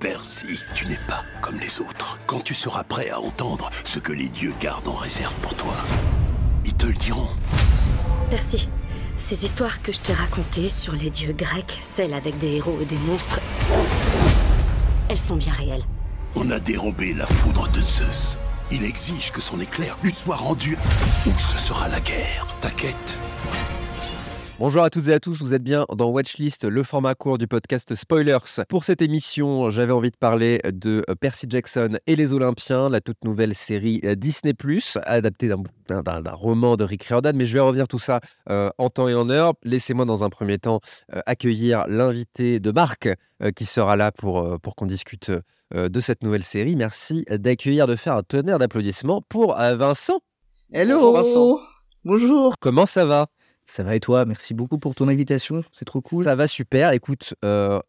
Percy, tu n'es pas comme les autres. Quand tu seras prêt à entendre ce que les dieux gardent en réserve pour toi, ils te le diront. Percy, ces histoires que je t'ai racontées sur les dieux grecs, celles avec des héros et des monstres, elles sont bien réelles. On a dérobé la foudre de Zeus. Il exige que son éclair lui soit rendu ou ce sera la guerre? Ta quête? Bonjour à toutes et à tous, vous êtes bien dans Watchlist, le format court du podcast Spoilers. Pour cette émission, j'avais envie de parler de euh, Percy Jackson et les Olympiens, la toute nouvelle série euh, Disney ⁇ adaptée d'un roman de Rick Riordan, mais je vais revenir tout ça euh, en temps et en heure. Laissez-moi dans un premier temps accueillir l'invité de Marc qui sera là pour, pour qu'on discute de cette nouvelle série. Merci d'accueillir, de faire un tonnerre d'applaudissements pour Vincent. Hello Bonjour Vincent. Bonjour. Comment ça va? Ça va et toi? Merci beaucoup pour ton invitation, c'est trop cool. Ça va super. Écoute, euh,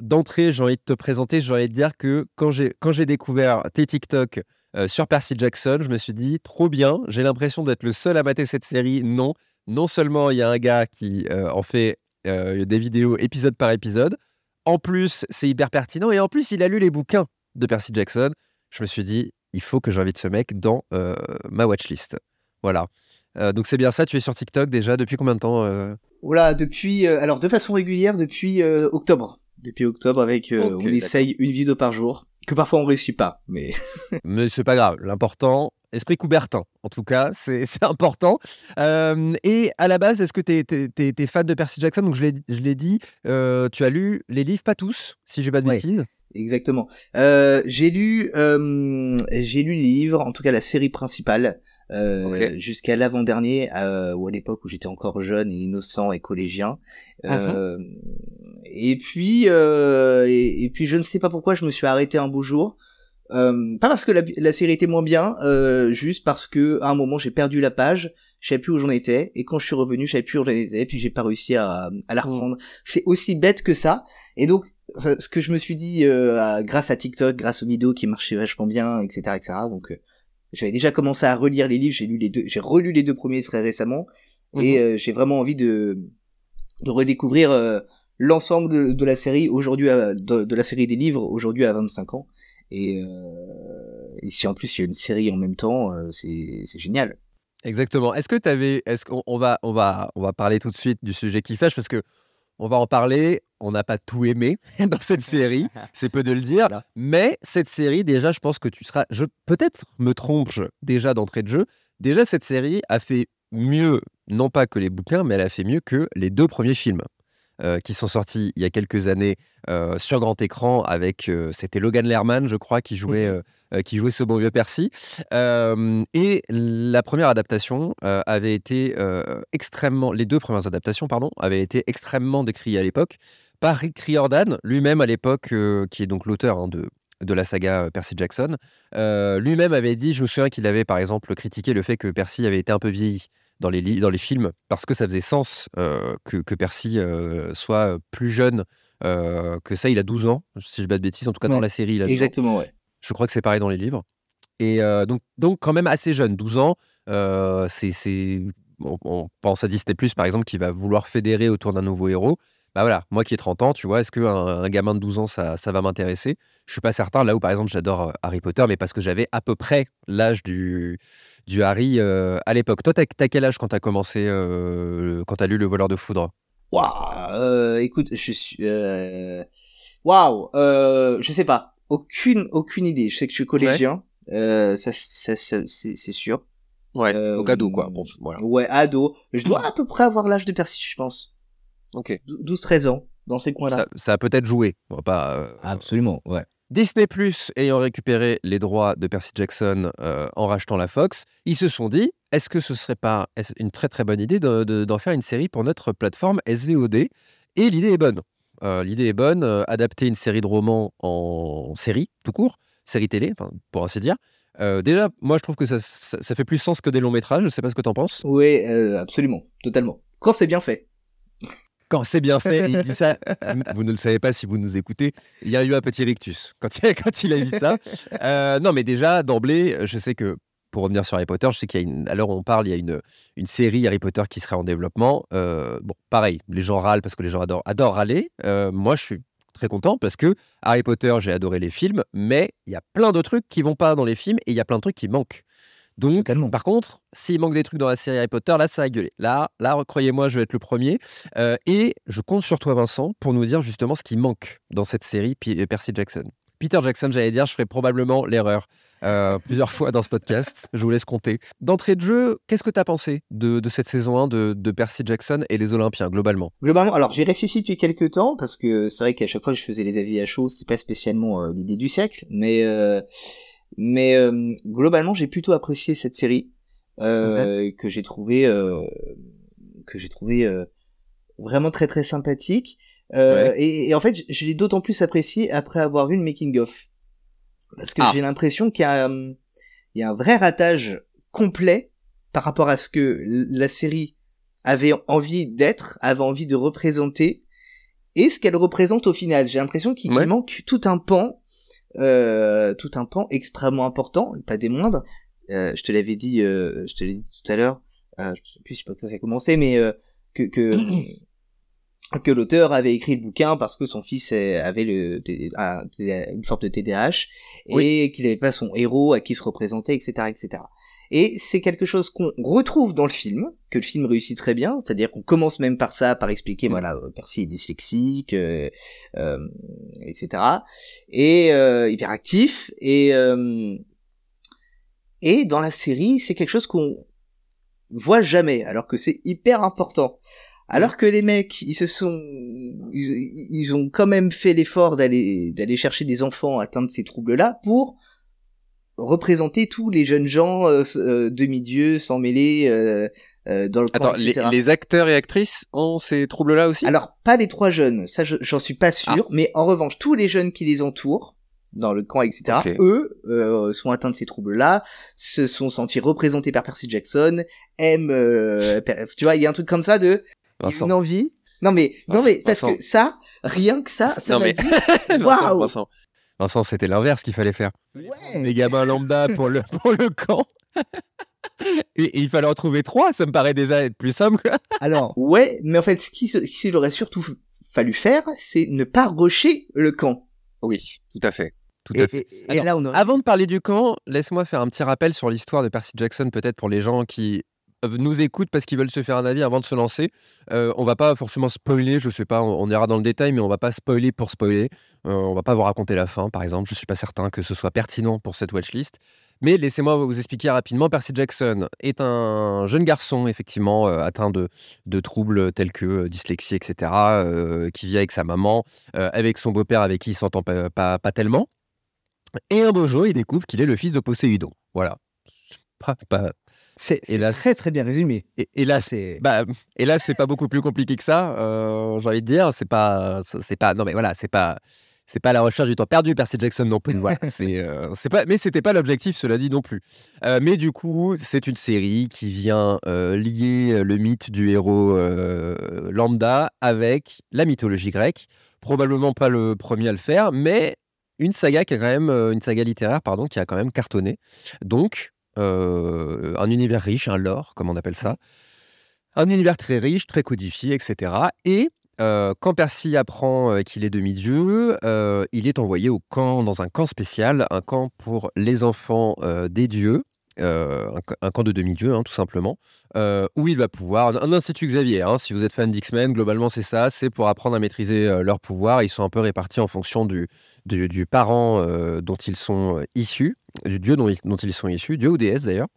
d'entrée, j'ai envie de te présenter, j'ai envie de dire que quand j'ai, découvert tes TikTok euh, sur Percy Jackson, je me suis dit, trop bien, j'ai l'impression d'être le seul à mater cette série. Non, non seulement il y a un gars qui euh, en fait des vidéos épisode par épisode, en plus c'est hyper pertinent, et en plus il a lu les bouquins de Percy Jackson. Je me suis dit, il faut que j'invite ce mec dans ma watchlist. Voilà. Euh, donc c'est bien ça, tu es sur TikTok déjà depuis combien de temps euh? Oula, depuis euh, alors de façon régulière depuis octobre. Depuis octobre avec on essaye une vidéo par jour que parfois on réussit pas, mais mais c'est pas grave. L'important, esprit Coubertin, en tout cas, c'est important. et à la base, est-ce que tu es, fan de Percy Jackson? Donc je l'ai dit, tu as lu les livres, pas tous, si j'ai pas de bêtises. Exactement. j'ai lu, j'ai lu les livres, en tout cas la série principale. Euh, jusqu'à l'avant-dernier, euh, ou à l'époque où j'étais encore jeune et innocent et collégien. Uh-huh. Euh, et puis, euh, et, puis je ne sais pas pourquoi je me suis arrêté un beau jour. Euh, pas parce que la, la, série était moins bien, juste parce que à un moment j'ai perdu la page, je savais plus où j'en étais, et quand je suis revenu, je savais plus où j'en étais, puis j'ai pas réussi à, à la hmm. reprendre. C'est aussi bête que ça. Et donc, ce que je me suis dit, grâce à TikTok, grâce aux vidéos qui marchaient vachement bien, etc., etc. Donc, j'avais déjà commencé à relire les livres, j'ai lu les deux, j'ai relu les deux premiers très récemment, et mhm. euh, j'ai vraiment envie de de redécouvrir euh, l'ensemble de, la série aujourd'hui, de, de, la série des livres aujourd'hui à 25 ans. Et, euh, et si en plus il y a une série en même temps, c'est c'est génial. Exactement. Est-ce que tu avais, est-ce qu'on va on va on va parler tout de suite du sujet qui fâche parce que on va en parler. On n'a pas tout aimé dans cette série, c'est peu de le dire. Mais cette série, déjà, je pense que tu seras. Je peut-être me trompe déjà d'entrée de jeu. Déjà, cette série a fait mieux, non pas que les bouquins, mais elle a fait mieux que les deux premiers films. Euh, qui sont sortis il y a quelques années euh, sur grand écran avec euh, c'était Logan Lerman je crois qui jouait mhm. qui jouait ce bon vieux Percy et la première adaptation avait été extrêmement les deux premières adaptations pardon avaient été extrêmement décriées à l'époque par Rick Riordan lui-même à l'époque qui est donc l'auteur hein, de de la saga Percy Jackson. Lui-même avait dit, je me souviens qu'il avait par exemple critiqué le fait que Percy avait été un peu vieilli dans les, dans les films, parce que ça faisait sens euh, que, que, Percy euh, soit plus jeune euh, que ça. Il a 12 ans, si je ne pas de bêtises. En tout cas, dans la série, il a 12 Exactement, ouais. Je crois que c'est pareil dans les livres. Et donc, donc, quand même assez jeune, 12 ans. c'est, on, on, pense à Disney, par exemple, qui va vouloir fédérer autour d'un nouveau héros. Bah voilà, moi qui ai 30 ans, tu vois, est-ce qu'un un gamin de 12 ans, ça, ça va m'intéresser? Je suis pas certain. Là où, par exemple, j'adore Harry Potter, mais parce que j'avais à peu près l'âge du, du Harry euh, à l'époque. Toi, t'as as quel âge quand t'as commencé, euh, quand t'as lu Le Voleur de Foudre? Waouh euh, Écoute, je suis... Waouh Je sais pas. Aucune, aucune idée. Je sais que je suis collégien. ça, ça, c'est sûr. Ouais, donc ado, quoi. Bon, voilà. Ouais, ado. Je dois à peu près avoir l'âge de Percy, je pense. Ok. 12-13 ans, dans ces coins-là. Ça, ça, a peut-être joué. pas, Absolument, ouais. Disney Plus ayant récupéré les droits de Percy Jackson euh, en rachetant la Fox, ils se sont dit est-ce que ce serait pas une très très bonne idée d'en faire une série pour notre plateforme SVOD Et l'idée est bonne. Euh, l'idée est bonne, euh, adapter une série de romans en série, tout court, série télé, pour ainsi dire. déjà, moi je trouve que ça, ça, fait plus sens que des longs métrages, je sais pas ce que tu en penses. Oui, absolument, totalement. Quand c'est bien fait quand c'est bien fait, il dit ça. Vous ne le savez pas si vous nous écoutez. Il y a eu un petit rictus quand il, quand il a dit ça. Euh, non, mais déjà, d'emblée, je sais que pour revenir sur Harry Potter, je sais qu'il y a une, à l'heure où on parle, il y a une, une série Harry Potter qui serait en développement. Euh, bon, pareil, les gens râlent parce que les gens adorent, adorent râler. Euh, moi, je suis très content parce que Harry Potter, j'ai adoré les films, mais il y a plein de trucs qui vont pas dans les films et il y a plein de trucs qui manquent. Donc, par contre, s'il manque des trucs dans la série Harry Potter, là, ça a gueulé. Là, là, croyez-moi, je vais être le premier. Euh, et je compte sur toi, Vincent, pour nous dire justement ce qui manque dans cette série Percy Jackson. Peter Jackson, j'allais dire, je ferai probablement l'erreur euh, plusieurs fois dans ce podcast. Je vous laisse compter. D'entrée de jeu, qu'est-ce que tu as pensé de, cette saison 1 de, Percy Jackson et les Olympiens, globalement? Globalement, alors j'ai réfléchi depuis quelques temps, parce que c'est vrai qu'à chaque fois que je faisais les avis à chaud, c'était pas spécialement euh, l'idée du siècle, mais, euh, mais globalement, j'ai plutôt apprécié cette série, que j'ai trouvé, que j'ai trouvé vraiment très très sympathique. Et, en fait, je l'ai d'autant plus apprécié après avoir vu le making of parce que ah. j'ai l'impression qu'il y a, hum, il y a un vrai ratage complet par rapport à ce que la série avait envie d'être, avait envie de représenter, et ce qu'elle représente au final. J'ai l'impression qu'il manque tout un pan, euh, tout un pan extrêmement important, pas des moindres. Euh, je te l'avais dit, euh, je te l'ai dit tout à l'heure. Je sais plus, je sais pas ça a commencé, mais que, que que l'auteur avait écrit le bouquin parce que son fils avait le, une forme de TDAH et qu'il n'avait pas son héros à qui se représenter, etc., etc. Et c'est quelque chose qu'on retrouve dans le film, que le film réussit très bien, c'est-à-dire qu'on commence même par ça, par expliquer, mm. voilà, euh, Percy est dyslexique, euh, euh, etc. Et euh, hyperactif, et euh, et dans la série, c'est quelque chose qu'on voit jamais, alors que c'est hyper important. Alors que les mecs, ils se sont, ils, ont quand même fait l'effort d'aller d'aller chercher des enfants atteints de ces troubles-là pour représenter tous les jeunes gens euh, euh, demi-dieux, sans mêler euh, dans le Attends, les, acteurs et actrices ont ces troubles-là aussi? Alors pas les trois jeunes, ça j'en suis pas sûr, ah. mais en revanche tous les jeunes qui les entourent dans le camp, etc. Eux sont atteints de ces troubles-là, se sont sentis représentés par Percy Jackson, aiment, tu vois, il y a un truc comme ça de Vincent. une envie. Non mais non mais parce que ça, rien que ça, ça m'a dit waouh. Vincent, c'était l'inverse qu'il fallait faire. Ouais. Les gamins lambda pour le pour le camp. Et, il fallait en trouver trois, ça me paraît déjà être plus simple. Alors, ouais, mais en fait, ce qu'il aurait surtout fallu faire, c'est ne pas rocher le camp. Oui, tout à fait. Tout à fait. là, on Avant de parler du camp, laisse-moi faire un petit rappel sur l'histoire de Percy Jackson, peut-être pour les gens qui nous écoutent parce qu'ils veulent se faire un avis avant de se lancer. Euh, on va pas forcément spoiler, je sais pas, on, ira dans le détail, mais on va pas spoiler pour spoiler. Euh, on va pas vous raconter la fin, par exemple. Je suis pas certain que ce soit pertinent pour cette watchlist. Mais laissez-moi vous expliquer rapidement. Percy Jackson est un jeune garçon, effectivement, euh, atteint de, de, troubles tels que dyslexie, etc., qui vit avec sa maman, avec son beau-père avec qui il s'entend pas, pas, tellement. Et un beau jour, il découvre qu'il est le fils de Poséidon. Voilà. Pas, pas, c'est très très bien résumé. Et, là, c'est bah, et là, c'est pas beaucoup plus compliqué que ça. Euh, J'ai envie de dire, c'est pas, c'est pas, non mais voilà, c'est pas, c'est pas la recherche du temps perdu, Percy Jackson non plus. Voilà, c'est, euh, c'est pas, mais c'était pas l'objectif, cela dit non plus. Euh, mais du coup, c'est une série qui vient euh, lier le mythe du héros lambda avec la mythologie grecque. Probablement pas le premier à le faire, mais une saga qui a quand même, une saga littéraire, pardon, qui a quand même cartonné. Donc, euh, un univers riche, un lore, comme on appelle ça. Un univers très riche, très codifié, etc. Et euh, quand Percy apprend euh, qu'il est demi-dieu, il est envoyé au camp, dans un camp spécial, un camp pour les enfants des dieux, un, camp de demi-dieu, hein, tout simplement, où il va pouvoir, un, institut Xavier, hein, si vous êtes fan d'X-Men, globalement c'est ça, c'est pour apprendre à maîtriser leur pouvoir. Ils sont un peu répartis en fonction du, parent dont ils sont issus du dieu dont ils, sont issus, dieu ou déesse d'ailleurs.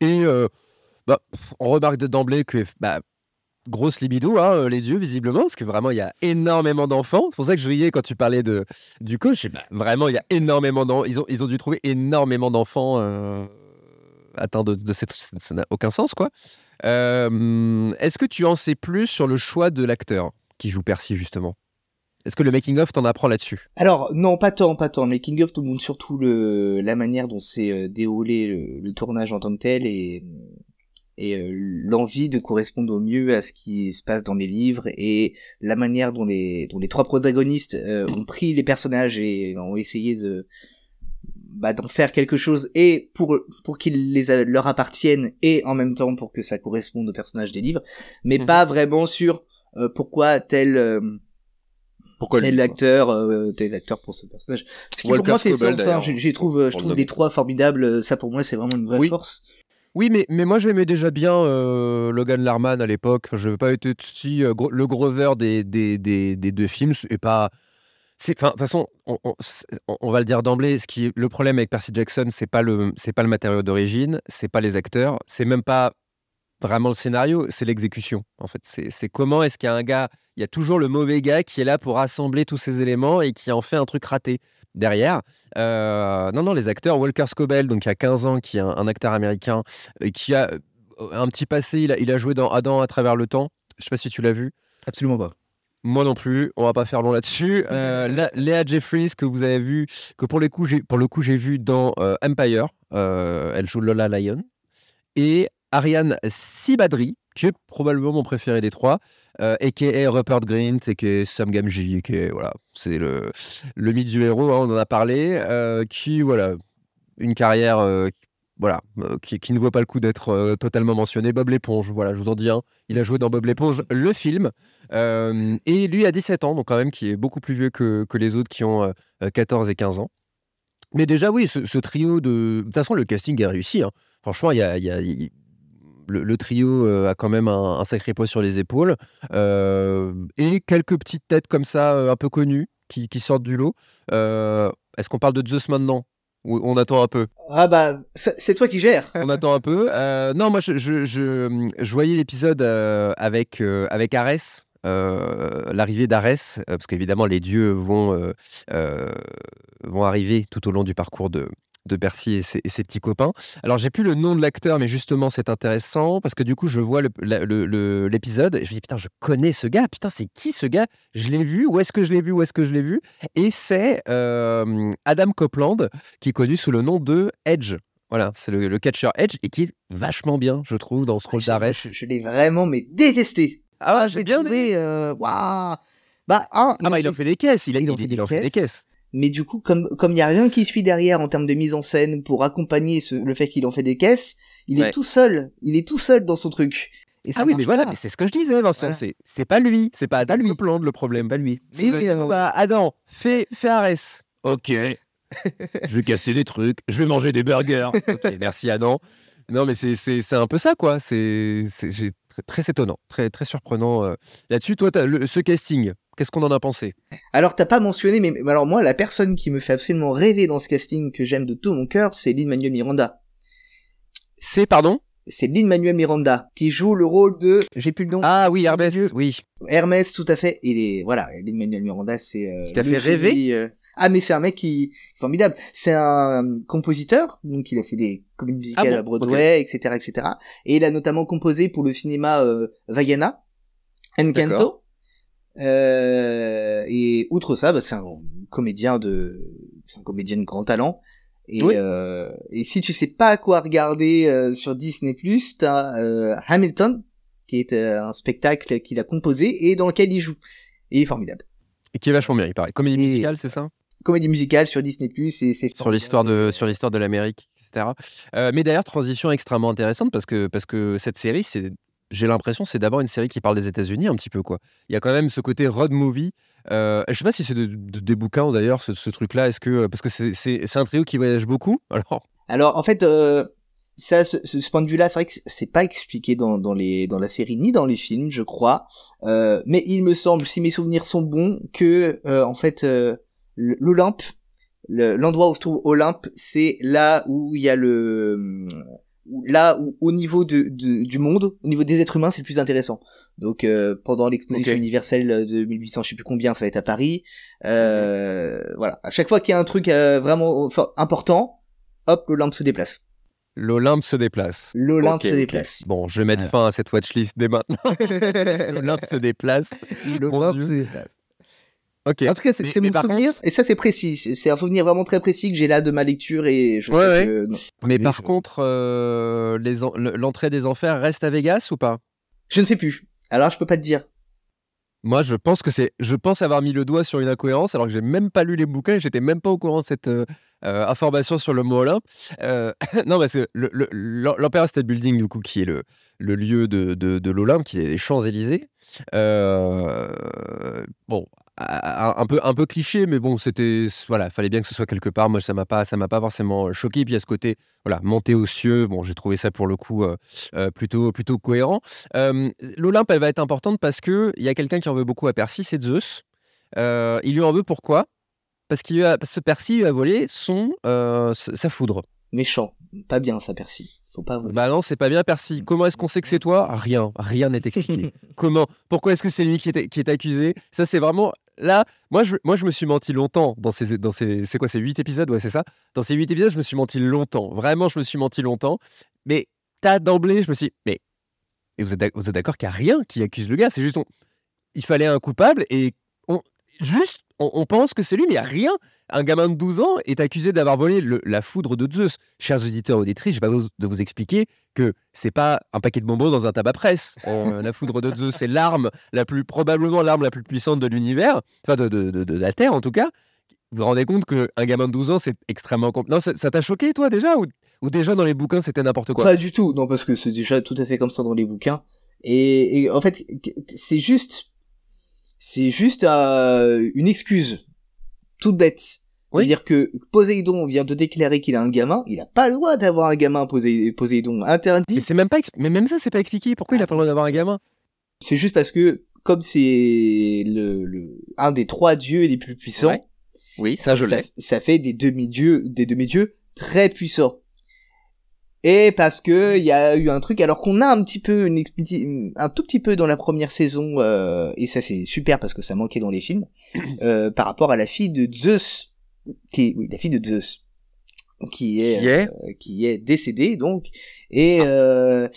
Et euh, bah, on remarque d'emblée que bah, grosse libido, hein, euh, les dieux, visiblement, parce que vraiment, il y a énormément d'enfants. C'est pour ça que je riais quand tu parlais de, du coach. Bah, vraiment, il y a énormément d'enfants. Ils ont, ils ont dû trouver énormément d'enfants euh, atteints de, de cette. Ça n'a aucun sens, quoi. Est-ce que tu en sais plus sur le choix de l'acteur qui joue Percy, justement? Est-ce que le making of t'en apprend là-dessus? Alors non, pas tant, pas tant. Le making of te montre surtout le la manière dont s'est euh, déroulé le, tournage en tant que tel et et euh, l'envie de correspondre au mieux à ce qui se passe dans les livres et la manière dont les dont les trois protagonistes euh, ont pris les personnages et ont essayé de bah, d'en faire quelque chose et pour pour qu'ils les leur appartiennent et en même temps pour que ça corresponde aux personnages des livres, mais mhm. pas vraiment sur pourquoi tel Pourquoi tel l'acteur, euh, tel l'acteur pour ce personnage. Ce qui pour moi fait sens. Hein, j'ai trouve, je trouve les trois formidables. Ça pour moi c'est vraiment une vraie force. Oui, mais, mais moi j'aimais déjà bien euh, Logan Larman à l'époque. je n'avais pas été si euh, le Grover des, des, des, deux films. Et pas. De toute façon, on, va le dire d'emblée. Ce qui le problème avec Percy Jackson, c'est pas le c'est pas le matériau d'origine, c'est pas les acteurs, c'est même pas vraiment le scénario, c'est l'exécution. En fait, c'est comment est-ce qu'il y a un gars, il y a toujours le mauvais gars qui est là pour rassembler tous ces éléments et qui en fait un truc raté derrière. Euh, non, non, les acteurs, Walker Scobell, donc il y a 15 ans, qui est un, acteur américain, et qui a euh, un petit passé, il a, il a, joué dans Adam à travers le temps. Je sais pas si tu l'as vu. Absolument pas. Moi non plus, on va pas faire long là-dessus. Euh, Léa Jeffries que vous avez vu, que pour, les coups, pour le coup j'ai vu dans Empire, elle joue Lola Lyon, et Ariane Sibadri, qui est probablement mon préféré des trois, euh, a.k.a. Rupert Grint, a.k.a. Sam Gamgee, qui voilà, c'est le, le mythe du héros, hein, on en a parlé, euh, qui, voilà, une carrière euh, voilà, qui, qui, ne voit pas le coup d'être totalement mentionné. Bob l'éponge, voilà, je vous en dis un. Il a joué dans Bob l'éponge, le film. et lui a 17 ans, donc quand même, qui est beaucoup plus vieux que, que les autres qui ont 14 et 15 ans. Mais déjà, oui, ce, trio de. De toute façon, le casting est réussi. Hein. Franchement, il a, y a le, trio euh, a quand même un, sacré poids sur les épaules. Euh, et quelques petites têtes comme ça, euh, un peu connues, qui, sortent du lot. Est-ce qu'on parle de Zeus maintenant? Ou on attend un peu? Ah bah, c'est toi qui gères. on attend un peu. non, moi, je, je, voyais l'épisode avec, avec Arès, l'arrivée d'Arès, parce qu'évidemment les dieux vont, vont arriver tout au long du parcours de, de Percy et ses, petits copains. Alors, j'ai plus le nom de l'acteur, mais justement, c'est intéressant parce que du coup, je vois l'épisode et je me dis, putain, je connais ce gars. Putain, c'est qui ce gars? Je l'ai vu. Où est-ce que je l'ai vu? Où est-ce que je l'ai vu? Et c'est euh, Adam Copeland, qui est connu sous le nom de Edge. Voilà, c'est le, catcher Edge et qui est vachement bien, je trouve, dans ce rôle d'Arès. Je, l'ai vraiment, mais détesté. Ah, je l'ai bien trouvé. Euh, waouh bah, ah, bah, il a fait des caisses. Il a, il, il, fait des caisses mais du coup comme comme il y a rien qui suit derrière en termes de mise en scène pour accompagner ce, le fait qu'il en fait des caisses il est tout seul. Il est tout seul dans son truc. Et ah oui mais voilà mais c'est ce que je disais Vincent c'est c'est pas lui c'est pas Adam. Copeland le problème. Pas lui. Mais euh, bah, Adam fais fais Arès ok. Je vais casser des trucs je vais manger des burgers. Ok merci Adam. Non mais c'est c'est un peu ça quoi. C'est c'est très, très étonnant très très surprenant euh, là-dessus. Toi le, ce casting Qu'est-ce qu'on en a pensé? Alors t'as pas mentionné, mais, alors moi la personne qui me fait absolument rêver dans ce casting que j'aime de tout mon cœur, c'est Lin Manuel Miranda. C'est pardon? C'est Lin Manuel Miranda qui joue le rôle de j'ai plus le nom. Ah oui Hermès oui. Hermès tout à fait. Il est voilà Lin Manuel Miranda c'est euh, fait rêver euh, ah mais c'est un mec qui formidable. C'est un compositeur donc il a fait des comédies musicales ah à Broadway etc etc et il a notamment composé pour le cinéma euh, Vaiana Encanto. Euh, et outre ça, bah, c'est un comédien de, c'est un comédien de grand talent. Et, euh, et si tu sais pas à quoi regarder euh, sur Disney+, t'as euh, Hamilton, qui est euh, un spectacle qu'il a composé et dans lequel il joue. Et il est formidable. Et qui est vachement bien, il paraît. Comédie musicale, c'est ça? Comédie musicale sur Disney+, et c'est sur l'histoire de sur l'histoire de l'Amérique, etc. mais d'ailleurs, transition extrêmement intéressante parce que parce que cette série, c'est j'ai l'impression c'est d'abord une série qui parle des États-Unis un petit peu quoi. Il y a quand même ce côté road movie. Euh, je sais pas si c'est des bouquins d'ailleurs ce, truc-là. Est-ce que parce que c'est un trio qui voyage beaucoup alors? En fait. Euh... Ça, ce, ce, point de vue-là, c'est vrai que c'est pas expliqué dans, la série ni dans les films, je crois. Euh, mais il me semble, si mes souvenirs sont bons, que euh, en fait l'Olympe, l'endroit où se trouve Olympe, c'est là où il y a le là où au niveau de, du monde, au niveau des êtres humains, c'est le plus intéressant. Donc euh, pendant l'exposition universelle de 1800, je sais plus combien, ça va être à Paris. Euh, Voilà, à chaque fois qu'il y a un truc euh, vraiment important, hop, l'Olympe se déplace. L'Olympe se déplace. L'Olympe se déplace. Bon, je vais mettre fin à cette watchlist dès maintenant. L'Olympe se déplace. L'Olympe se déplace. Ok. En tout cas, c'est mon souvenir, et ça c'est précis. C'est un souvenir vraiment très précis que j'ai là de ma lecture et je sais que. Mais par contre, euh, l'entrée des enfers reste à Vegas ou pas? Je ne sais plus. Alors je peux pas te dire. Moi, je pense que c'est, je pense avoir mis le doigt sur une incohérence alors que j'ai même pas lu les bouquins et j'étais même pas au courant de cette euh, euh, information sur le mot Olympe. non, parce que l'Empire State Building, du coup, qui est le, le lieu de, de, de l'Olympe, qui est les Champs Élysées. bon, un, peu, un peu cliché, mais bon, c'était voilà, fallait bien que ce soit quelque part. Moi, ça m'a pas, ça m'a pas forcément choqué. Puis à ce côté, voilà, monter aux cieux. Bon, j'ai trouvé ça pour le coup plutôt, plutôt cohérent. L'Olympe, elle va être importante parce que il y a quelqu'un qui en veut beaucoup à Percy, c'est Zeus. il lui en veut pourquoi? Parce qu'il ce Percy lui a volé son sa foudre. Méchant, pas bien ça, Percy. Faut pas. Bah non, c'est pas bien, Percy. Comment est-ce qu'on sait que c'est toi? Rien, rien n'est expliqué. Comment? Pourquoi est-ce que c'est lui qui est, qui est accusé? Ça, c'est vraiment là. Moi je, moi, je me suis menti longtemps dans ces, dans ces, c'est quoi, ces huit épisodes? Ouais, c'est ça. Dans ces huit épisodes, je me suis menti longtemps. Vraiment, je me suis menti longtemps. Mais t'as d'emblée, je me suis, dit, mais, et vous êtes, vous êtes d'accord qu'il n'y a rien qui accuse le gars? C'est juste, il fallait un coupable et on, juste, on, pense que c'est lui, mais il n'y a rien un gamin de 12 ans est accusé d'avoir volé la foudre de Zeus. Chers auditeurs auditrices, je vais pas de vous expliquer que c'est pas un paquet de bonbons dans un tabac presse. la foudre de Zeus, c'est l'arme la plus probablement l'arme la plus puissante de l'univers, enfin de, la Terre en tout cas. Vous vous rendez compte qu'un gamin de 12 ans, c'est extrêmement compliqué. Non, ça t'a choqué, toi, déjà ou, déjà dans les bouquins, c'était n'importe quoi? Pas du tout, non, parce que c'est déjà tout à fait comme ça dans les bouquins. Et, en fait, c'est juste. C'est juste euh, une excuse toute bête. C'est-à-dire que Poséidon vient de déclarer qu'il a un gamin, il a pas le droit d'avoir un gamin Poséidon interdit. Mais c'est même pas mais même ça c'est pas expliqué pourquoi il a ah, pas le droit d'avoir un gamin? C'est juste parce que comme c'est le, le un des trois dieux les plus puissants. Oui, ça je l'ai. Ça fait des demi-dieux des demi-dieux très puissants. Et parce que il y a eu un truc alors qu'on a un petit peu une, un tout petit peu dans la première saison euh, et ça c'est super parce que ça manquait dans les films euh, par rapport à la fille de Zeus qui est oui, la fille de Zeus qui est qui est, euh, qui est décédée donc et ah. euh,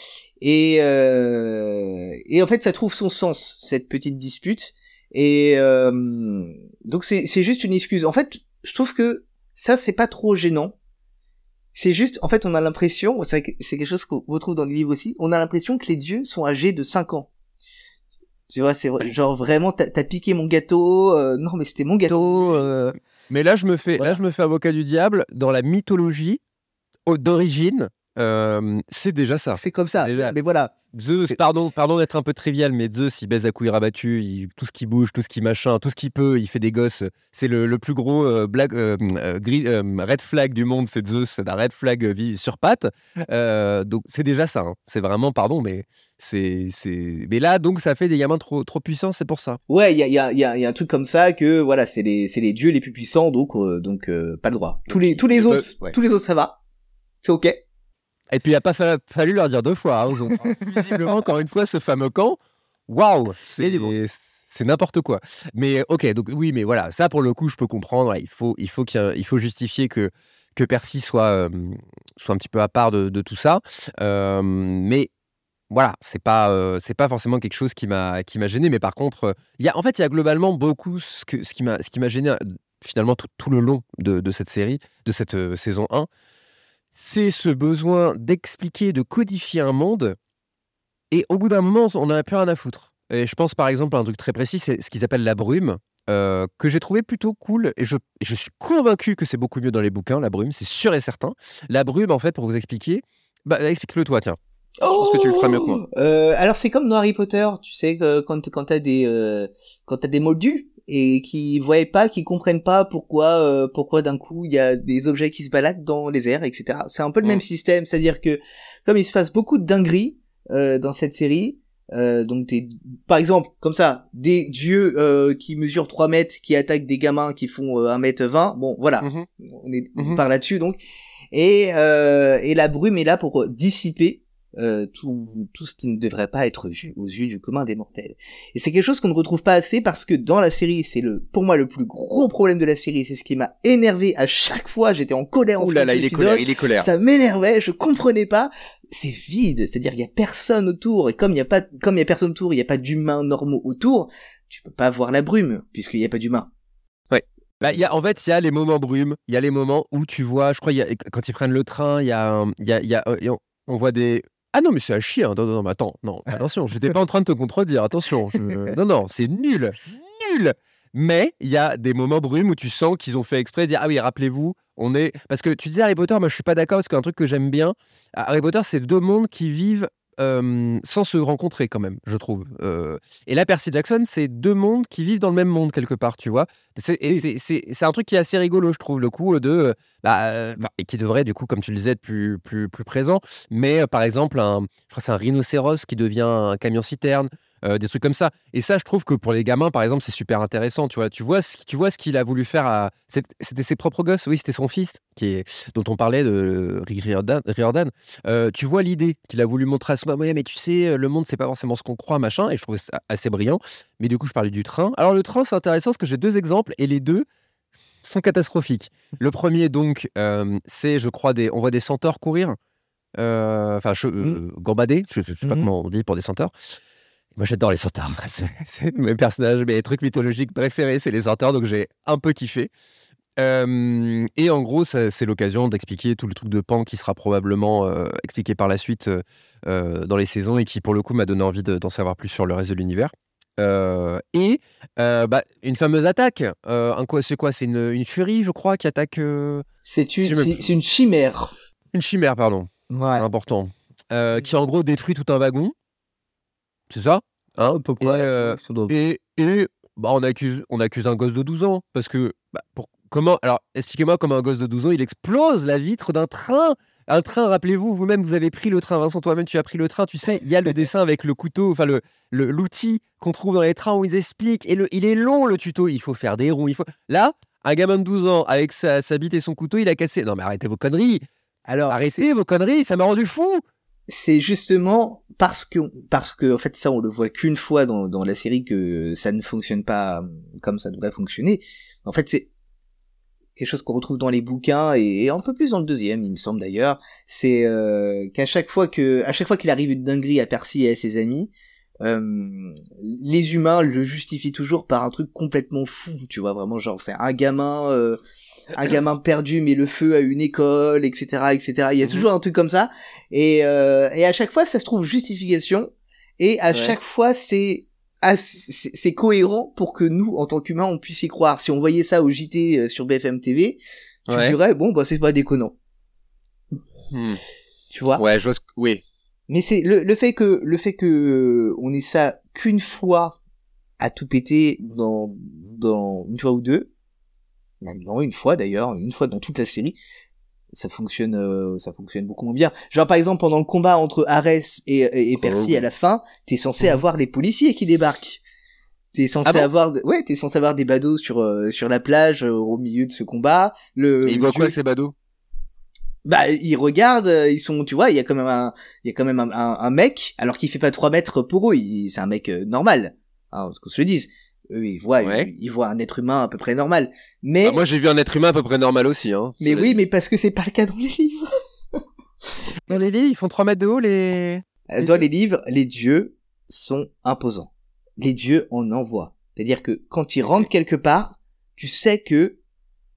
et euh, et en fait ça trouve son sens cette petite dispute et euh, donc c'est c'est juste une excuse en fait je trouve que ça c'est pas trop gênant c'est juste en fait on a l'impression c'est quelque chose qu'on retrouve dans le livre aussi on a l'impression que les dieux sont âgés de 5 ans tu vois, c'est genre vraiment, t'as piqué mon gâteau. Euh, non, mais c'était mon gâteau. Euh. Mais là, je me fais, là, je me fais avocat du diable dans la mythologie d'origine. Euh, c'est déjà ça. C'est comme ça. Mais voilà. Zeus, pardon, pardon d'être un peu trivial, mais Zeus, il baise à couilles rabattues, il, tout ce qui bouge, tout ce qui machin, tout ce qu'il peut, il fait des gosses. C'est le, plus gros euh, black, euh, euh, red flag du monde, c'est Zeus, c'est un red flag vie sur patte. donc c'est déjà ça. Hein. C'est vraiment, pardon, mais c'est, c'est. Mais là, donc, ça fait des gamins trop, trop puissants, c'est pour ça. Ouais, il y a, y, a, y a, un truc comme ça que voilà, c'est les, c'est les dieux les plus puissants, donc, donc pas le droit. Tous les, tous les autres, tous les autres, ça va. C'est ok. Et puis, il n'a pas fallu leur dire deux fois. Hein, ont, visiblement, encore une fois, ce fameux camp, waouh, c'est n'importe quoi. Mais ok, donc oui, mais voilà, ça pour le coup, je peux comprendre. Il faut, il faut, qu'il il faut justifier que, que Percy soit, euh, soit un petit peu à part de, tout ça. Euh, mais voilà, c'est pas, euh, c'est pas forcément quelque chose qui m'a, qui m'a gêné. Mais par contre, il y a, en fait, il y a globalement beaucoup ce, que, ce qui m'a, ce qui m'a gêné finalement tout, tout, le long de, de, cette série, de cette saison 1 c'est ce besoin d'expliquer, de codifier un monde. Et au bout d'un moment, on n'en a plus rien à foutre. Et je pense par exemple à un truc très précis, c'est ce qu'ils appellent la brume, euh, que j'ai trouvé plutôt cool. Et je, suis convaincu que c'est beaucoup mieux dans les bouquins, la brume, c'est sûr et certain. La brume, en fait, pour vous expliquer, bah, explique-le toi, tiens. je pense que tu le feras mieux que moi. Euh, alors c'est comme dans Harry Potter, tu sais, quand, quand t'as des, euh, des moldus, et qui voient pas, qui comprennent pas pourquoi euh, pourquoi d'un coup il y a des objets qui se baladent dans les airs, etc. C'est un peu le même système, c'est-à-dire que comme il se passe beaucoup de dingueries euh, dans cette série, euh, donc des, par exemple comme ça, des dieux euh, qui mesurent 3 mètres, qui attaquent des gamins qui font 1 mètre 20, bon voilà, mhm. on est mhm. par là-dessus donc, et, et la brume est là pour dissiper euh, tout, tout ce qui ne devrait pas être vu aux yeux du commun des mortels. Et c'est quelque chose qu'on ne retrouve pas assez parce que dans la série, c'est le, pour moi, le plus gros problème de la série. C'est ce qui m'a énervé à chaque fois. J'étais en colère en là là, il est colère, il est colère. Ça m'énervait, je comprenais pas. C'est vide, c'est-à-dire il y a personne autour et comme il y a pas, comme il y a personne autour, il y a pas d'humains normaux autour. Tu peux pas voir la brume puisqu'il y a pas d'humains. Ouais. Bah, y a, en fait, il y a les moments brume, il y a les moments où tu vois, je crois, y a, quand ils prennent le train, il y a, il y a, y a euh, on voit des, ah non, mais c'est à chier. Hein. Non, non, non, mais attends, non, attention, je n'étais pas en train de te contredire. Attention, non, non, c'est nul, nul. Mais il y a des moments brumes où tu sens qu'ils ont fait exprès de dire ah oui, rappelez-vous, on est parce que tu disais Harry Potter, moi je suis pas d'accord parce qu'un truc que j'aime bien, Harry Potter, c'est deux mondes qui vivent sans se rencontrer quand même, je trouve. et là, Percy Jackson, c'est deux mondes qui vivent dans le même monde quelque part, tu vois. C'est un truc qui est assez rigolo, je trouve, le coup de... Bah, bah, et qui devrait, du coup, comme tu le disais, être plus, plus, plus présent. Mais par exemple, un, je crois que c'est un rhinocéros qui devient un camion-citerne. Euh, des trucs comme ça. Et ça, je trouve que pour les gamins, par exemple, c'est super intéressant. Tu vois, tu vois ce, tu vois ce qu'il a voulu faire à. C'était ses propres gosses, oui, c'était son fils, qui est, dont on parlait de Riordan. Euh, tu vois l'idée qu'il a voulu montrer à son ouais, mais tu sais, le monde, c'est pas forcément ce qu'on croit, machin. Et je trouve ça assez brillant. Mais du coup, je parlais du train. Alors, le train, c'est intéressant parce que j'ai deux exemples et les deux sont catastrophiques. Le premier, donc, euh, c'est, je crois, des, on voit des centaures courir. Enfin, mmh. gambader, je, sais pas mmh comment on dit pour des centaures. Moi, j'adore les centaures. C'est mes personnages, mes trucs mythologiques préférés, c'est les centaures, donc j'ai un peu kiffé. et en gros, c'est l'occasion d'expliquer tout le truc de Pan qui sera probablement euh, expliqué par la suite euh, dans les saisons et qui, pour le coup, m'a donné envie d'en savoir plus sur le reste de l'univers. Euh, et bah, une fameuse attaque. c'est quoi? C'est une, furie, je crois, qui attaque. C'est une, une, chimère. Une chimère, pardon. C'est important. qui en gros détruit tout un wagon. C'est ça? Hein, à peu près. Euh, et, et bah, on, accuse, on accuse un gosse de 12 ans. Parce que, bah, pour, comment. Alors, expliquez-moi comment un gosse de 12 ans, il explose la vitre d'un train. Un train, rappelez-vous, vous-même, vous avez pris le train. Vincent, toi-même, tu as pris le train. Tu sais, il y a le dessin avec le couteau, enfin, le, l'outil qu'on trouve dans les trains où ils expliquent. Et le, il est long, le tuto. Il faut faire des roues. Il faut... Là, un gamin de 12 ans, avec sa, sa bite et son couteau, il a cassé. Non, mais arrêtez vos conneries. Alors, arrêtez vos conneries, ça m'a rendu fou c'est justement parce que parce que en fait ça on le voit qu'une fois dans, dans la série que ça ne fonctionne pas comme ça devrait fonctionner. En fait c'est quelque chose qu'on retrouve dans les bouquins et, un peu plus dans le deuxième il me semble d'ailleurs. C'est euh, qu'à chaque fois que à chaque fois qu'il arrive une dinguerie à Percy et à ses amis, euh, les humains le justifient toujours par un truc complètement fou, tu vois vraiment genre c'est un gamin euh, un gamin perdu met le feu à une école, etc., etc. Il y a mhm. toujours un truc comme ça. Et, euh, et à chaque fois, ça se trouve justification. Et à chaque fois, c'est c'est cohérent pour que nous, en tant qu'humains, on puisse y croire. Si on voyait ça au JT euh, sur BFM TV, tu dirais bon bah c'est pas déconnant. Hmm. Tu vois? Ouais, je vois. Oui. Mais c'est le, le fait que le fait que euh, on ait ça qu'une fois à tout péter dans dans une fois ou deux, même non une fois d'ailleurs, une fois dans toute la série, ça fonctionne, euh, ça fonctionne beaucoup moins bien. Genre par exemple pendant le combat entre Ares et, et, Percy oh. à la fin, t'es censé mhm. avoir les policiers qui débarquent. T'es censé ah avoir, ouais, t'es censé avoir des badauds sur euh, sur la plage euh, au milieu de ce combat. Le. ils voient quoi ces badauds? Bah ils regardent ils sont tu vois il y a quand même un il y a quand même un, un, mec alors qu'il fait pas 3 mètres pour eux c'est un mec normal hein, qu'on se le dise eux ils voient ils, voient un être humain à peu près normal. Mais bah, moi j'ai vu un être humain à peu près normal aussi hein. Mais oui mais parce que c'est pas le cas dans les livres. Dans les livres ils font 3 mètres de haut les euh, dans les livres les dieux sont imposants. Les dieux en envoient. C'est-à-dire que quand ils rentrent quelque part tu sais que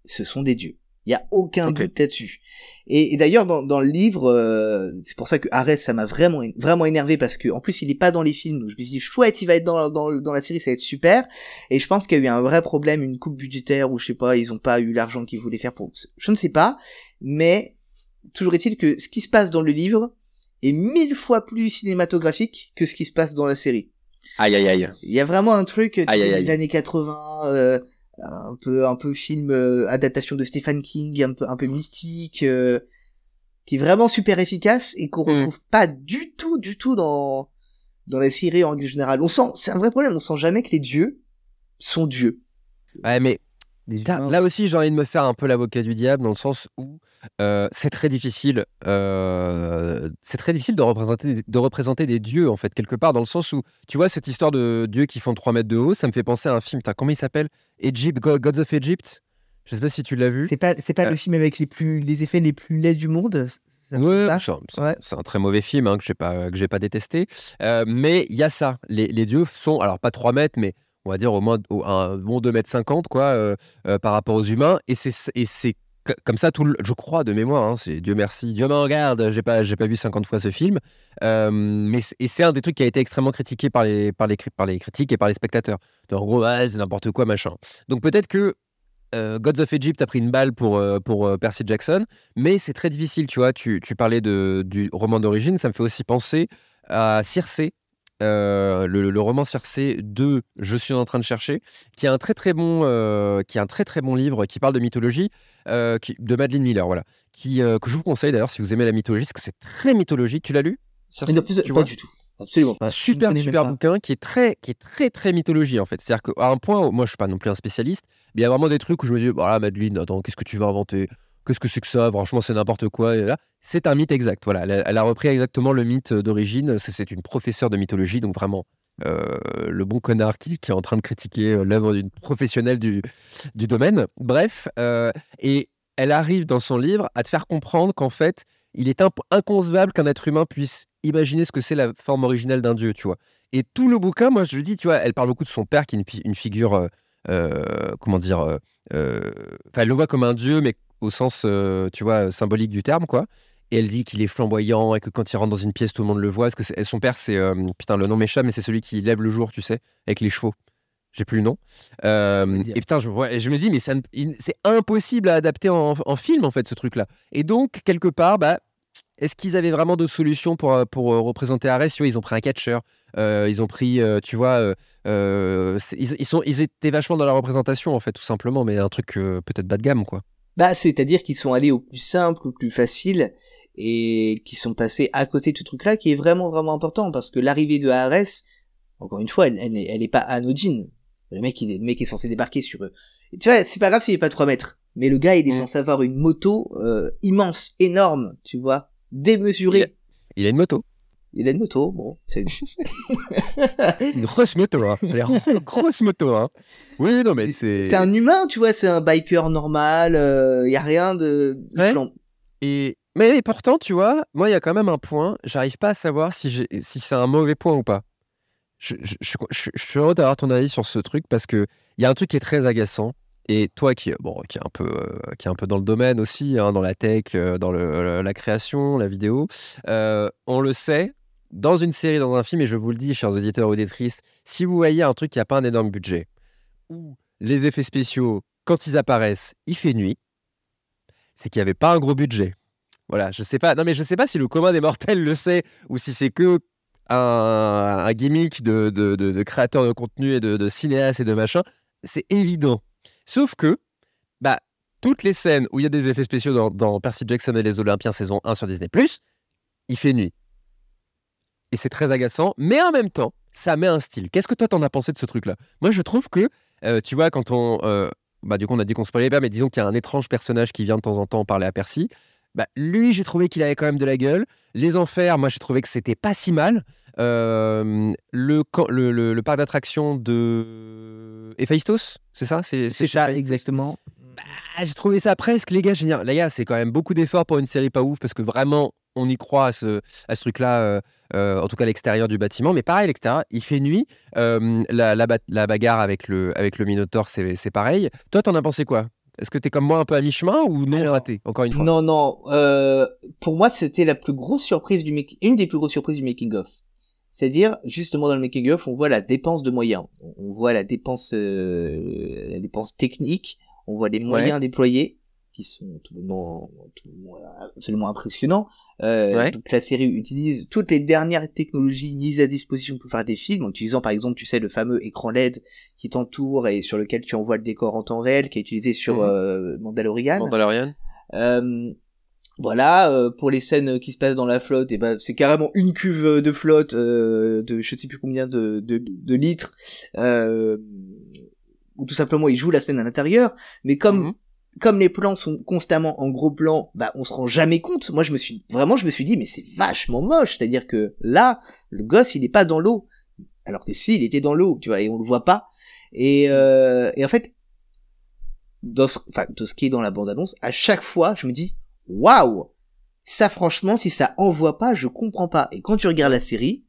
ce sont des dieux il y a aucun doute là-dessus. Et, d'ailleurs dans, dans le livre, euh, c'est pour ça que Arès ça m'a vraiment vraiment énervé parce que en plus il est pas dans les films. Donc je me suis dit chouette, il va être dans, dans, dans la série, ça va être super. Et je pense qu'il y a eu un vrai problème, une coupe budgétaire ou je sais pas, ils ont pas eu l'argent qu'ils voulaient faire pour. Je ne sais pas, mais toujours est-il que ce qui se passe dans le livre est mille fois plus cinématographique que ce qui se passe dans la série. Aïe aïe aïe. Il y a vraiment un truc des années 80. Euh, un peu un peu film euh, adaptation de Stephen King un peu un peu mystique euh, qui est vraiment super efficace et qu'on mm. retrouve pas du tout du tout dans dans la série en général on sent c'est un vrai problème on sent jamais que les dieux sont dieux ouais mais Là, aussi, j'ai envie de me faire un peu l'avocat du diable dans le sens où euh, c'est très difficile. Euh, c'est très difficile de représenter, de représenter des dieux en fait quelque part dans le sens où tu vois cette histoire de dieux qui font 3 mètres de haut, ça me fait penser à un film. As, comment il s'appelle? Egypt, Gods of Egypt? Je sais pas si tu l'as vu. C'est pas, c'est pas le film avec les plus, les effets les plus laids du monde. Ouais, c'est un très mauvais film hein, que j'ai pas que j'ai pas détesté. mais il y a ça. Les, les, dieux sont alors pas 3 mètres, mais on va dire au moins un bon 2 mètres 50 quoi, euh, euh, par rapport aux humains. Et c'est comme ça, tout le, je crois de mémoire, hein, c'est Dieu merci, Dieu m'en garde, j'ai pas, j'ai pas vu 50 fois ce film, euh, mais et c'est un des trucs qui a été extrêmement critiqué par les, par les, critiques et par les spectateurs. en gros, c'est n'importe quoi, machin. Donc peut-être que Gods of Egypt a pris une balle pour, pour Percy Jackson, mais c'est très difficile, tu vois. Tu, tu parlais du roman d'origine, ça me fait aussi penser à Circé, euh, le, roman Circé de Je suis en train de chercher, qui est un très très bon, euh, qui est un très très bon livre qui parle de mythologie, euh, de Madeleine Miller, voilà, qui que je vous conseille d'ailleurs si vous aimez la mythologie, parce que c'est très mythologique. Tu l'as lu? Circé, plus, tu pas du tout. Absolument pas. Super, super bouquin qui est très, qui est très, très mythologie en fait. C'est-à-dire qu'à un point, moi je suis pas non plus un spécialiste, mais il y a vraiment des trucs où je me dis, voilà, Madeleine, attends, qu'est-ce que tu vas inventer? Qu'est-ce que c'est que ça? Franchement, c'est n'importe quoi. C'est un mythe exact. Voilà, elle a, repris exactement le mythe d'origine. C'est une professeure de mythologie, donc vraiment euh, le bon connard qui, est en train de critiquer euh, l'œuvre d'une professionnelle du, du domaine. Bref, euh, et elle arrive dans son livre à te faire comprendre qu'en fait, il est inconcevable qu'un être humain puisse imaginer ce que c'est la forme originelle d'un dieu, tu vois. Et tout le bouquin, moi, je le dis, tu vois, elle parle beaucoup de son père qui est une, une figure, comment dire, enfin, elle le voit comme un dieu, mais au sens, euh, tu vois, symbolique du terme, quoi. Et elle dit qu'il est flamboyant et que quand il rentre dans une pièce, tout le monde le voit. Est-ce que son père, c'est. Euh, putain, le nom m'échappe, mais c'est celui qui lève le jour, tu sais, avec les chevaux. J'ai plus le nom. Euh, et putain, je, vois, je me dis, mais c'est impossible à adapter en, film, en fait, ce truc-là. Et donc, quelque part, bah, est-ce qu'ils avaient vraiment d'autres solutions pour, pour représenter Arès? Tu vois, Ils ont pris un catcheur, ils ont pris, tu vois, ils, ils, sont, ils étaient vachement dans la représentation, en fait, tout simplement, mais un truc peut-être bas de gamme, quoi. Bah, c'est-à-dire qu'ils sont allés au plus simple, au plus facile, et qui sont passés à côté de ce truc-là, qui est vraiment, vraiment important, parce que l'arrivée de Ares, encore une fois, elle, elle, elle est pas anodine. Le mec, il, le mec est censé débarquer sur eux. Tu vois, c'est pas grave s'il est pas 3 mètres. Mais le gars, il est mm. censé avoir une moto euh, immense, énorme, tu vois, démesurée. il a une moto. Il a une moto, bon. Une... grosse moto, hein. une grosse moto, hein. Oui, non, mais c'est. C'est un humain, tu vois, c'est un biker normal, il euh, y a rien de, Et. Mais, pourtant, tu vois, moi, il y a quand même un point, j'arrive pas à savoir si, si c'est un mauvais point ou pas. Je, je, je, suis heureux d'avoir ton avis sur ce truc parce que il y a un truc qui est très agaçant. Et toi qui, bon, qui, est un peu, euh, qui est un peu dans le domaine aussi, hein, dans la tech, euh, dans le, la création, la vidéo, on le sait, dans une série, dans un film, et je vous le dis, chers auditeurs, auditrices, si vous voyez un truc qui n'a pas un énorme budget, ou les effets spéciaux, quand ils apparaissent, il fait nuit, c'est qu'il n'y avait pas un gros budget. Voilà, je sais pas. Non, mais je sais pas si le commun des mortels le sait ou si c'est que un, gimmick de, de, de, créateur de contenu et de, de cinéaste et de machin. C'est évident. Sauf que, bah, toutes les scènes où il y a des effets spéciaux dans, dans Percy Jackson et les Olympiens saison 1 sur Disney, il fait nuit et c'est très agaçant, mais en même temps, ça met un style. Qu'est-ce que toi t'en as pensé de ce truc-là? Moi, je trouve que, euh, tu vois, quand on. Euh, bah, du coup, on a dit qu'on se parlait pas, mais disons qu'il y a un étrange personnage qui vient de temps en temps parler à Percy. Bah, lui, j'ai trouvé qu'il avait quand même de la gueule. Les enfers, moi, j'ai trouvé que c'était pas si mal. Euh, le, le, le, parc d'attraction de Héphaïstos, c'est ça? C'est ça, exactement. Bah, j'ai trouvé ça presque, les gars, génial. Les gars, c'est quand même beaucoup d'efforts pour une série pas ouf parce que vraiment, on y croit à ce, à ce truc-là, euh, euh, en tout cas l'extérieur du bâtiment. Mais pareil, l'extérieur, il fait nuit. Euh, la, la, bagarre avec le, avec le Minotaur, c'est pareil. Toi, t'en as pensé quoi? Est-ce que t'es comme moi un peu à mi-chemin ou non raté, encore une fois? Non, non. pour moi, c'était la plus grosse surprise du une des plus grosses surprises du making-of. C'est-à-dire, justement, dans le making-of, on voit la dépense de moyens. On voit la dépense, la dépense technique. On voit les moyens déployés qui sont tout bonnement, absolument impressionnants. Euh, Donc la série utilise toutes les dernières technologies mises à disposition pour faire des films, en utilisant par exemple, tu sais, le fameux écran LED qui t'entoure et sur lequel tu envoies le décor en temps réel, qui est utilisé sur mhm. euh, Mandalorian. Mandalorian. Euh, voilà, euh, pour les scènes qui se passent dans la flotte, et eh ben c'est carrément une cuve de flotte euh, de je sais plus combien de, de, de litres, euh, ou tout simplement ils jouent la scène à l'intérieur, mais comme mhm comme les plans sont constamment en gros plan, bah on se rend jamais compte. Moi je me suis vraiment je me suis dit mais c'est vachement moche, c'est-à-dire que là le gosse il est pas dans l'eau, alors que si il était dans l'eau, tu vois et on le voit pas. Et, euh, et en fait dans ce, enfin tout ce qui est dans la bande annonce, à chaque fois je me dis waouh ça franchement si ça envoie pas je comprends pas. Et quand tu regardes la série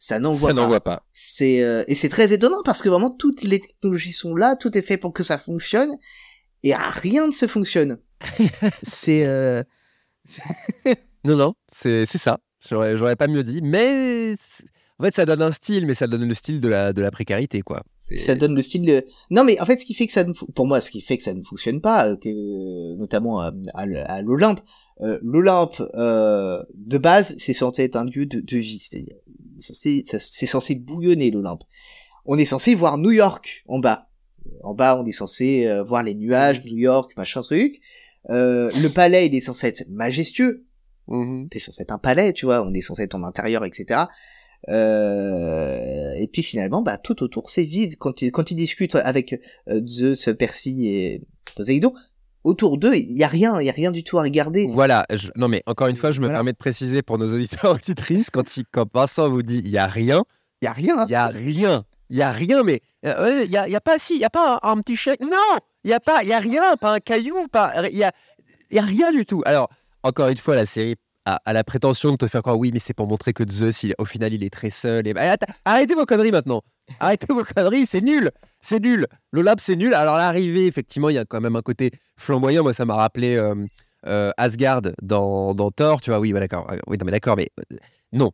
ça n'envoie pas. Ça n'envoie pas. C'est euh, et c'est très étonnant parce que vraiment toutes les technologies sont là, tout est fait pour que ça fonctionne et rien ne se fonctionne. c'est euh... non non, c'est c'est ça. J'aurais pas mieux dit, mais en fait ça donne un style, mais ça donne le style de la de la précarité quoi. Ça donne le style de... Non mais en fait ce qui fait que ça ne pour moi ce qui fait que ça ne fonctionne pas, euh, que notamment à, à, l'Olympe, euh, l'Olympe euh, de base c'est censé être un lieu de, de vie, c'est-à-dire c'est censé bouillonner l'Olympe. On est censé voir New York en bas. En bas, on est censé euh, voir les nuages, New York, machin truc. Euh, le palais, il est censé être majestueux. Mm T'es censé être un palais, tu vois. On est censé être en intérieur, etc. Euh, et puis finalement, bah tout autour c'est vide. Quand il quand il discute avec euh, Zeus, Percy et Poséidon, autour d'eux, il y a rien, il y a rien du tout à regarder. Voilà. non mais encore une fois, je me permets de préciser pour nos auditeurs auditrices quand il, quand Vincent vous dit il y a rien, il y a rien. Il y a rien. Il y a rien, mais euh, il y, a, y a pas si, il y a pas un, petit chèque. Non, il y a pas, il a rien, pas un caillou, il y a, y a rien du tout. Alors encore une fois, la série a, la prétention de te faire croire oui, mais c'est pour montrer que Zeus, au final, il est très seul. Et arrêtez vos conneries maintenant. Arrêtez vos conneries, c'est nul, c'est nul. L'Olympe, c'est nul. Alors l'arrivée, effectivement, il y a quand même un côté flamboyant. Moi, ça m'a rappelé euh, euh, Asgard dans, dans, Thor. Tu vois, oui, bah, d'accord. Oui, non, mais d'accord, mais euh, non,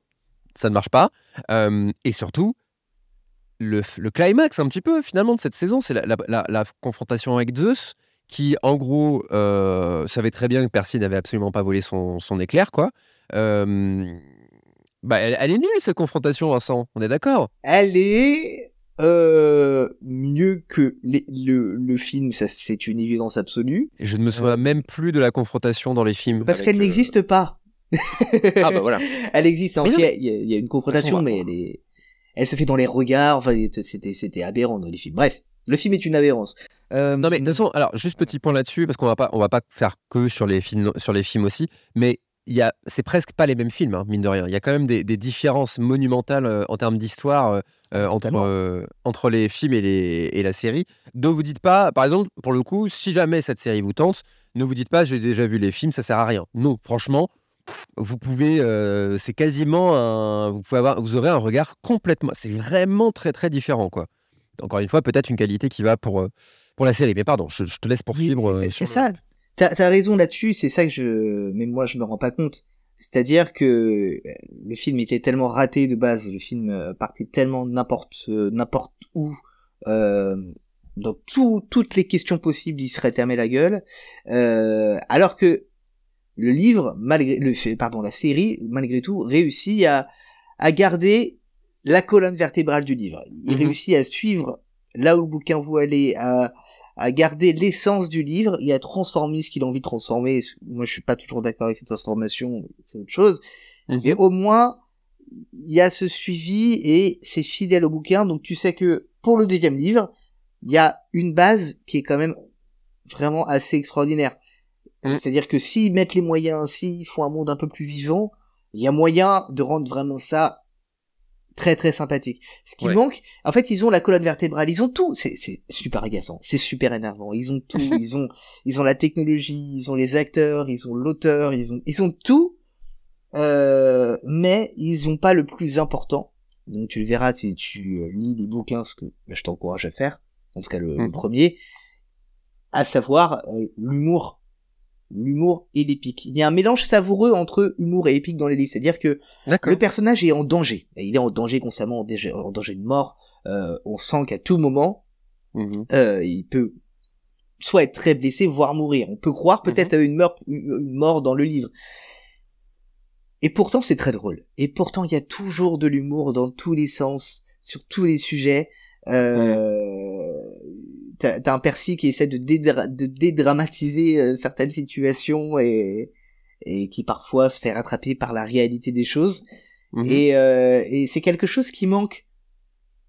ça ne marche pas. et surtout, le, le, climax, un petit peu, finalement, de cette saison, c'est la, la, confrontation avec Zeus qui, en gros, savait très bien que Percy n'avait absolument pas volé son, son éclair, quoi. Bah, elle, est nulle cette confrontation, Vincent. On est d'accord? Elle est euh, mieux que le, le, film, ça c'est une évidence absolue. je ne me souviens euh, même plus de la confrontation dans les films. Parce qu'elle euh, n'existe pas. ah bah voilà. Elle existe. En il y, a une confrontation, mais elle, est... elle se fait dans les regards. Enfin, c'était c'était aberrant dans les films. Bref, le film est une aberrance. Euh, non mais de toute façon, alors juste petit point là-dessus parce qu'on va pas on va pas faire que sur les films sur les films aussi, mais il y a, c'est presque pas les mêmes films, hein, mine de rien. Il y a quand même des, différences monumentales euh, en termes d'histoire euh, euh, entre, entre les films et, les, et la série. Donc vous dites pas, par exemple, pour le coup, si jamais cette série vous tente, ne vous dites pas j'ai déjà vu les films, ça sert à rien. Non, franchement, vous pouvez, c'est quasiment un, vous pouvez avoir, vous aurez un regard complètement, c'est vraiment très très différent quoi. Encore une fois, peut-être une qualité qui va pour pour la série. Mais pardon, je, te laisse poursuivre. c'est ça. T'as as raison là-dessus, c'est ça que je, mais moi je me rends pas compte. C'est-à-dire que euh, le film était tellement raté de base, le film euh, partait tellement n'importe euh, n'importe où, euh, dans tout, toutes les questions possibles, il serait fermé la gueule, euh, alors que le livre, malgré le, pardon, la série, malgré tout, réussit à, à garder la colonne vertébrale du livre. Il mhm. réussit à suivre là où le bouquin veut aller, à, à garder l'essence du livre et à transformer ce qu'il a envie de transformer. Moi, je suis pas toujours d'accord avec cette transformation, c'est autre chose. Mhm. Mais au moins, il y a ce suivi et c'est fidèle au bouquin. Donc, tu sais que pour le deuxième livre, il y a une base qui est quand même vraiment assez extraordinaire. Mhm. C'est-à-dire que s'ils mettent les moyens, s'ils font un monde un peu plus vivant, il y a moyen de rendre vraiment ça très très sympathique. Ce qui manque, en fait, ils ont la colonne vertébrale, ils ont tout. C'est super agaçant, c'est super énervant. Ils ont tout, ils ont ils ont la technologie, ils ont les acteurs, ils ont l'auteur, ils ont ils ont tout. Euh, mais ils ont pas le plus important. Donc tu le verras si tu euh, lis les bouquins, ce que je t'encourage à faire. En tout cas le, le mmh. premier, à savoir euh, l'humour l'humour et l'épique. Il y a un mélange savoureux entre humour et épique dans les livres, c'est-à-dire que le personnage est en danger, il est en danger constamment, en danger, de mort. Euh, on sent qu'à tout moment, mhm. euh, il peut soit être très blessé, voire mourir. On peut croire peut-être mhm. à une, mort, une mort dans le livre. Et pourtant, c'est très drôle. Et pourtant, il y a toujours de l'humour dans tous les sens, sur tous les sujets. Euh, t'as un Percy qui essaie de, de dédramatiser euh, certaines situations et, et qui parfois se fait rattraper par la réalité des choses. Mhm. Et, euh, et c'est quelque chose qui manque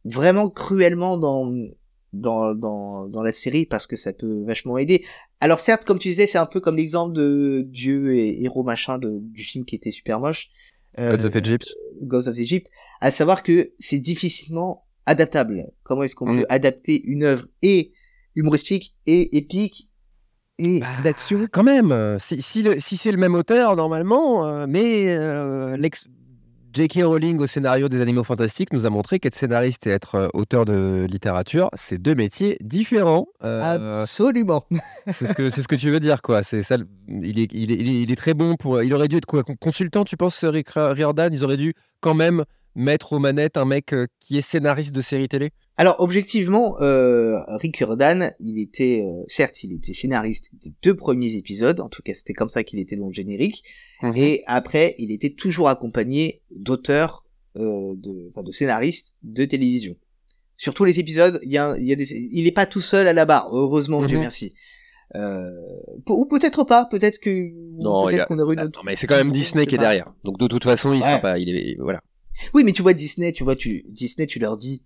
vraiment cruellement dans, dans, dans, dans la série parce que ça peut vachement aider. Alors certes, comme tu disais, c'est un peu comme l'exemple de Dieu et héros machin de, du film qui était super moche. Euh, Gods of Egypt. Gods of Egypt. À savoir que c'est difficilement adaptable. Comment est-ce qu'on mm. peut adapter une œuvre et humoristique et épique et bah, d'action Quand même, si, si, si c'est le même auteur normalement, euh, mais euh, J.K. Rowling au scénario des Animaux Fantastiques nous a montré qu'être scénariste et être euh, auteur de littérature, c'est deux métiers différents. Absolument. c'est ce que c'est ce que tu veux dire quoi. C'est ça. Il est, il est, il est très bon pour. Il aurait dû être quoi consultant. Tu penses Rick Riordan? Ils auraient dû quand même mettre aux manettes un mec euh, qui est scénariste de série télé? Alors objectivement, euh, Rick Jordan, il était euh, certes, il était scénariste des deux premiers épisodes, en tout cas c'était comme ça qu'il était dans le générique, mhm. et après il était toujours accompagné d'auteurs euh, de, enfin, de scénaristes de télévision. Sur tous les épisodes, il y a, il y a des, il est pas tout seul à la barre, heureusement, Dieu Mhm. merci. Euh, ou peut-être pas, peut-être que Non, peut-être a- qu'on aurait une Non, autre- mais c'est quand même Disney qui est derrière. Donc de toute façon, il sera pas. Il est voilà. Oui, mais tu vois Disney, tu vois, tu Disney, tu leur dis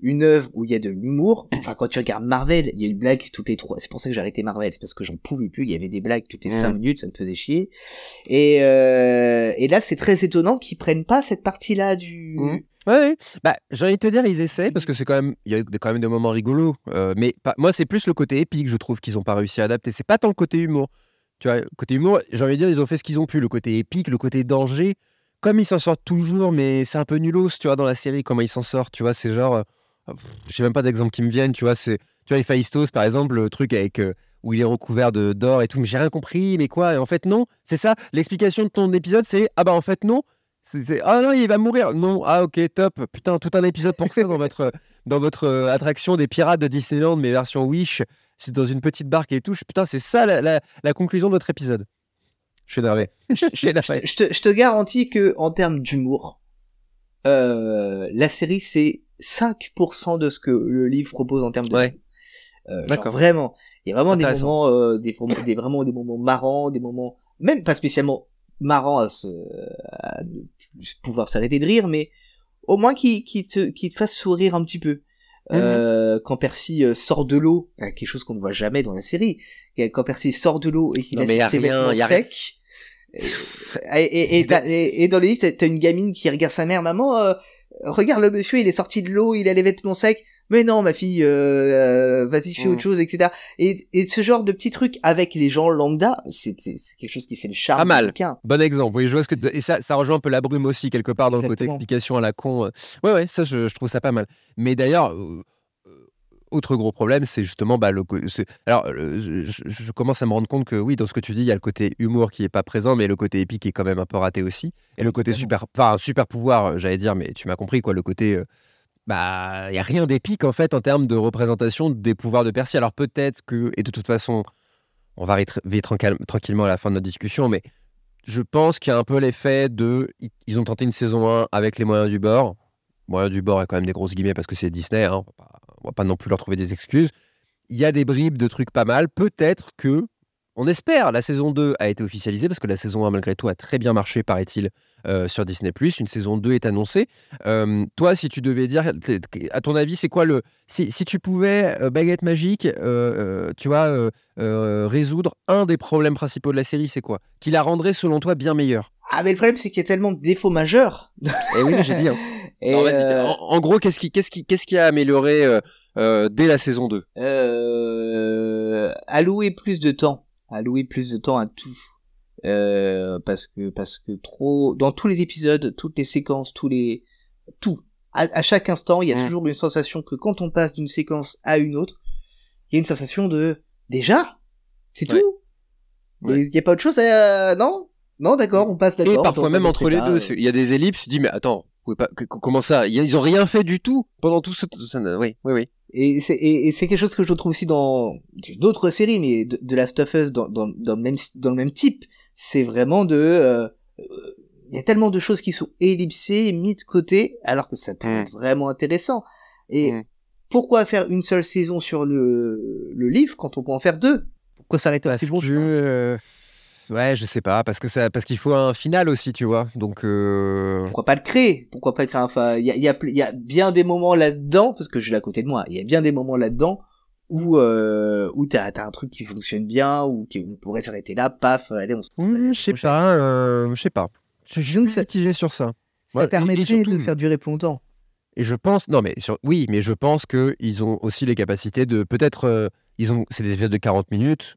une œuvre où il y a de l'humour. Enfin, quand tu regardes Marvel, il y a une blague toutes les trois. C'est pour ça que j'ai arrêté Marvel, parce que j'en pouvais plus. Il y avait des blagues toutes les cinq minutes, ça me faisait chier. Et euh, et là, c'est très étonnant qu'ils prennent pas cette partie-là du. Mhm. Ouais, ouais. Bah, j'ai envie de te dire, ils essaient parce que c'est quand même, il y a quand même des moments rigolos. euh, mais pas- moi, c'est plus le côté épique, je trouve qu'ils ont pas réussi à adapter. C'est pas tant le côté humour. Tu vois, côté humour, j'ai envie de dire, ils ont fait ce qu'ils ont pu. Le côté épique, le côté danger. Comme ils s'en sortent toujours, mais c'est un peu nulos, tu vois, dans la série, comment ils s'en sortent. Tu vois, c'est genre, euh, je sais même pas d'exemple qui me viennent. Tu vois, c'est, tu vois, Héphaïstos, par exemple, le truc avec euh, où il est recouvert de d'or et tout. Mais j'ai rien compris. Mais quoi Et en fait, non. C'est ça. L'explication de ton épisode, c'est ah bah en fait non. C'est, ah non, il va mourir. Non, ah ok, top. Putain, tout un épisode pour ça dans votre, dans votre euh, attraction des pirates de Disneyland, mais version Wish, c'est dans une petite barque et tout. Putain, c'est ça la- la conclusion de votre épisode. Je suis énervé. Je te, je te garantis que en termes d'humour, euh, la série c'est 5% de ce que le livre propose en termes de. Ouais. Euh, D'accord. vraiment, il y a vraiment des moments, euh, des, des vraiment des moments marrants, des moments même pas spécialement marrants à, se, à pouvoir s'arrêter de rire, mais au moins qui qui te qui te fasse sourire un petit peu. Mhm. Euh, quand Percy euh, sort de l'eau, quelque chose qu'on ne voit jamais dans la série, quand Percy sort de l'eau et qu'il a ses vêtements secs, et, et, et, et- et dans les livres, t'as- une gamine qui regarde sa mère, maman, euh, regarde le monsieur, il est sorti de l'eau, il a les vêtements secs. Mais non, ma fille, euh, euh, vas-y, fais Mm. autre chose, etc. Et, et ce genre de petits trucs avec les gens lambda, c'est quelque chose qui fait le charme Pas mal. Bon exemple. Oui, je vois ce que tu- et ça, ça rejoint un peu la brume aussi quelque part dans le côté Exactement. explication à la con. Ouais, ouais, ça, je, je trouve ça pas mal. Mais d'ailleurs. euh, Autre gros problème, c'est justement bah, le. Alors, je, commence à me rendre compte que oui, dans ce que tu dis, il y a le côté humour qui est pas présent, mais le côté épique est quand même un peu raté aussi. Et le côté super, enfin super pouvoir, euh, j'allais dire, mais tu m'as compris quoi, le côté. euh, bah, il y a rien d'épique en fait en termes de représentation des pouvoirs de Percy. Alors peut-être que, et de toute façon, on va arriver arriver tranquille- tranquillement à la fin de notre discussion, mais je pense qu'il y a un peu l'effet de. Ils ont tenté une saison 1 avec les moyens du bord. Moyens du bord est quand même des grosses guillemets parce que c'est Disney, hein, on, va pas, on va pas non plus leur trouver des excuses. Il y a des bribes de trucs pas mal. Peut-être que. On espère, la saison 2 a été officialisée parce que la saison 1, malgré tout, a très bien marché, paraît-il, euh, sur Disney. Une saison 2 est annoncée. Euh, toi, si tu devais dire, à ton avis, c'est quoi le. Si, si tu pouvais, euh, baguette magique, tu vois, résoudre un des problèmes principaux de la série, c'est quoi? Qui la rendrait, selon toi, bien meilleure? Ah, mais le problème, c'est qu'il y a tellement de défauts majeurs. Eh oui, j'ai dit. hein. Et, euh, en, en gros, qu'est-ce qui, qu'est-ce qui, qu'est-ce qui a amélioré euh, euh, dès la saison 2 euh, allouer plus de temps, allouer plus de temps à tout. Euh, parce que parce que trop dans tous les épisodes, toutes les séquences, tous les tout à, à chaque instant, il y a Mm. toujours une sensation que quand on passe d'une séquence à une autre, il y a une sensation de déjà, c'est Ouais. tout? Ouais. Il y a pas autre chose à non? Non d'accord, on passe d'accord. Et parfois même entre les deux, il y a des ellipses, tu dis, mais attends, pouvez pas, comment ça? Ils ont rien fait du tout pendant tout ce. oui, oui, oui. Et c'est et, et c'est quelque chose que je trouve aussi dans d'autres séries, mais de, de Last of Us dans, dans, dans le même dans le même type. C'est vraiment de euh, euh, il y a tellement de choses qui sont ellipsées, mis de côté, alors que ça peut Mm. être vraiment intéressant. Et Mm. pourquoi faire une seule saison sur le le livre quand on peut en faire deux? Pourquoi s'arrêter Parce C'est bon. que, euh, ouais, je sais pas, parce que ça, parce qu'il faut un final aussi, tu vois. Donc, euh, Pourquoi pas le créer? Pourquoi pas le créer? Enfin, il y a, y, a, y a bien des moments là-dedans, parce que je l'ai à côté de moi, il y a bien des moments là-dedans où, euh, où t'as as un truc qui fonctionne bien, ou qui on pourrait s'arrêter là, paf, allez, on se oui, je sais pas, euh, je sais pas. Je suis mitigé sur ça. Ça Ouais, et- permettrait et surtout- de faire durer plus longtemps. Et je pense, non mais sur- oui, mais je pense que ils ont aussi les capacités de peut-être, euh, ils ont, c'est des épisodes de 40 minutes.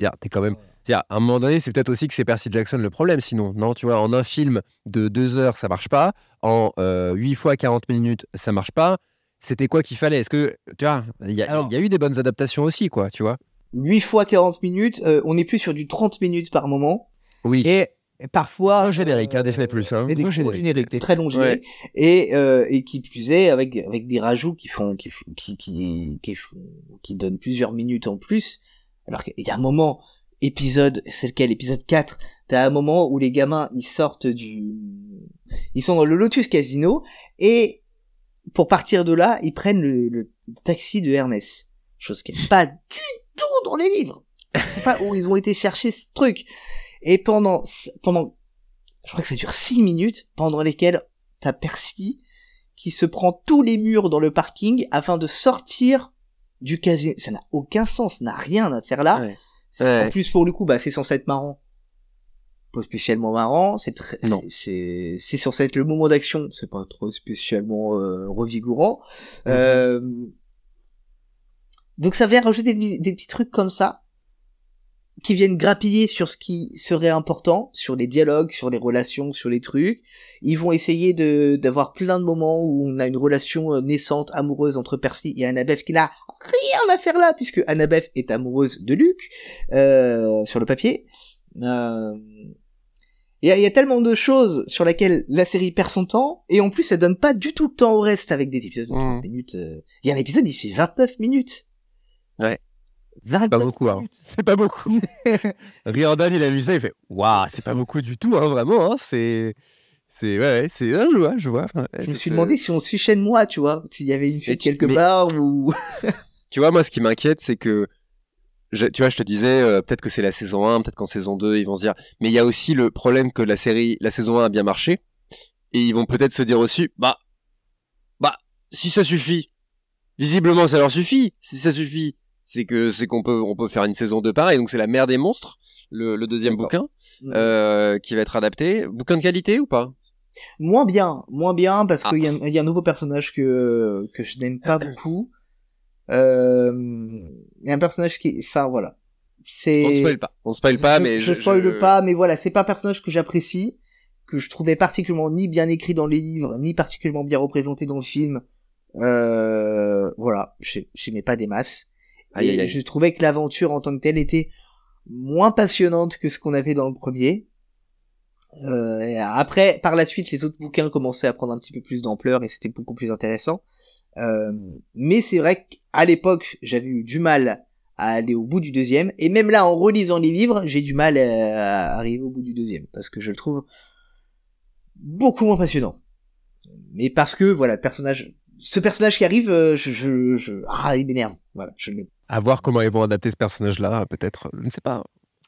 C'est-à-dire, T'es quand même, à un moment donné, c'est peut-être aussi que c'est Percy Jackson le problème. Sinon, non, tu vois, en un film de deux heures, ça marche pas. En euh, 8 fois 40 minutes, ça marche pas. C'était quoi qu'il fallait? Est-ce que, tu vois, il y, a- Alors- il y a eu des bonnes adaptations aussi, quoi, tu vois 8 fois 40 minutes, euh, on est plus sur du 30 minutes par moment. Oui. Et, parfois... Un générique, hein, Disney+, hein. Et des Un gros générique. génériques, des très longs génériques. Et, euh, et qui plus est, avec, avec des rajouts qui font, qui, qui, qui, qui, qui donnent plusieurs minutes en plus. Alors qu'il y a un moment, épisode, c'est lequel, épisode 4, t'as un moment où les gamins, ils sortent du, Ils sont dans le Lotus Casino et pour partir de là, ils prennent le, taxi de Hermès. Chose qui est pas du tout dans les livres. C'est pas où ils ont été chercher ce truc. Et pendant, pendant, je crois que ça dure six minutes, pendant lesquelles t'as Percy qui se prend tous les murs dans le parking afin de sortir du casino. Ça n'a aucun sens, n'a rien à faire là. En plus, pour le coup, bah, c'est censé être marrant. Pas spécialement marrant, c'est très, c'est, c'est censé être le moment d'action, c'est pas trop spécialement euh, revigorant. Mhm. Euh... Donc ça vient rajouter des, petits trucs comme ça, qui viennent grappiller sur ce qui serait important, sur les dialogues, sur les relations, sur les trucs. Ils vont essayer de d'avoir plein de moments où on a une relation euh, naissante, amoureuse entre Percy et Annabeth qui n'a rien à faire là, puisque Annabeth est amoureuse de Luc, euh, sur le papier. Euh... Il y, a, tellement de choses sur lesquelles la série perd son temps, et en plus, ça donne pas du tout le temps au reste avec des épisodes de 30 mmh. minutes. Euh. Il y a un épisode, il fait 29 minutes. Ouais. C'est pas beaucoup, hein. C'est pas beaucoup. Riordan, il a vu ça, il fait Waouh, c'est pas beaucoup du tout, hein, vraiment. Hein. C'est. C'est. Ouais, c'est. je vois, je vois. je me suis demandé si on suit moi, tu vois. S'il y avait une fuite quelque part ou. tu vois, moi, ce qui m'inquiète, c'est que. tu vois, je te disais, euh, peut-être que c'est la saison 1, peut-être qu'en saison 2, ils vont se dire. Mais il y a aussi le problème que la série, la saison 1 a bien marché. Et ils vont peut-être se dire aussi, bah. Bah, si ça suffit. Visiblement, ça leur suffit. Si ça suffit c'est que c'est qu'on peut on peut faire une saison 2 pareil donc c'est la mer des monstres le, le deuxième bouquin mmh. euh, qui va être adapté bouquin de qualité ou pas? Moins bien moins bien parce qu'il y, a, y a un nouveau personnage que que je n'aime pas beaucoup euh, il y a un personnage qui enfin voilà. C'est on spoil pas. On spoil pas mais je, je spoil pas mais voilà c'est pas un personnage que j'apprécie que je trouvais particulièrement ni bien écrit dans les livres ni particulièrement bien représenté dans le film. Euh, voilà j'aimais pas des masses. Je trouvais que l'aventure en tant que telle était moins passionnante que ce qu'on avait dans le premier. Euh, après, par la suite, les autres bouquins commençaient à prendre un petit peu plus d'ampleur et c'était beaucoup plus intéressant. Euh, mais c'est vrai qu'à l'époque, j'avais eu du mal à aller au bout du deuxième. Et même là, en relisant les livres, j'ai du mal à arriver au bout du deuxième. Parce que je le trouve beaucoup moins passionnant. Mais parce que, voilà, le personnage, ce personnage qui arrive, euh, je, je, je ah, il m'énerve. Voilà, je le à voir comment ils vont adapter ce personnage-là, peut-être. Je ne sais pas.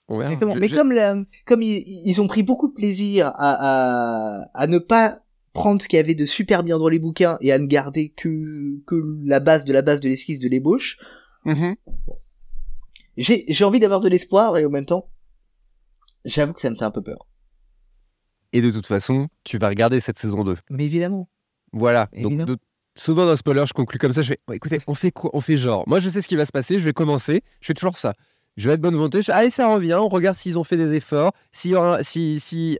On verra. Exactement. Mais comme, comme ils, ont pris beaucoup de plaisir à, à, à ne pas prendre ce qu'il y avait de super bien dans les bouquins et à ne garder que, que la base de la base de l'esquisse de l'ébauche. Mm-hmm. J'ai, j'ai envie d'avoir de l'espoir et en même temps, j'avoue que ça me fait un peu peur. Et de toute façon, tu vas regarder cette saison 2. Mais évidemment. Voilà. Donc, souvent dans spoiler, je conclue comme ça. Je fais, écoutez, on fait quoi On fait genre. Moi, je sais ce qui va se passer. Je vais commencer. Je fais toujours ça. Je vais être bonne volonté. Je allez, ça revient. On regarde s'ils ont fait des efforts. Si, si, si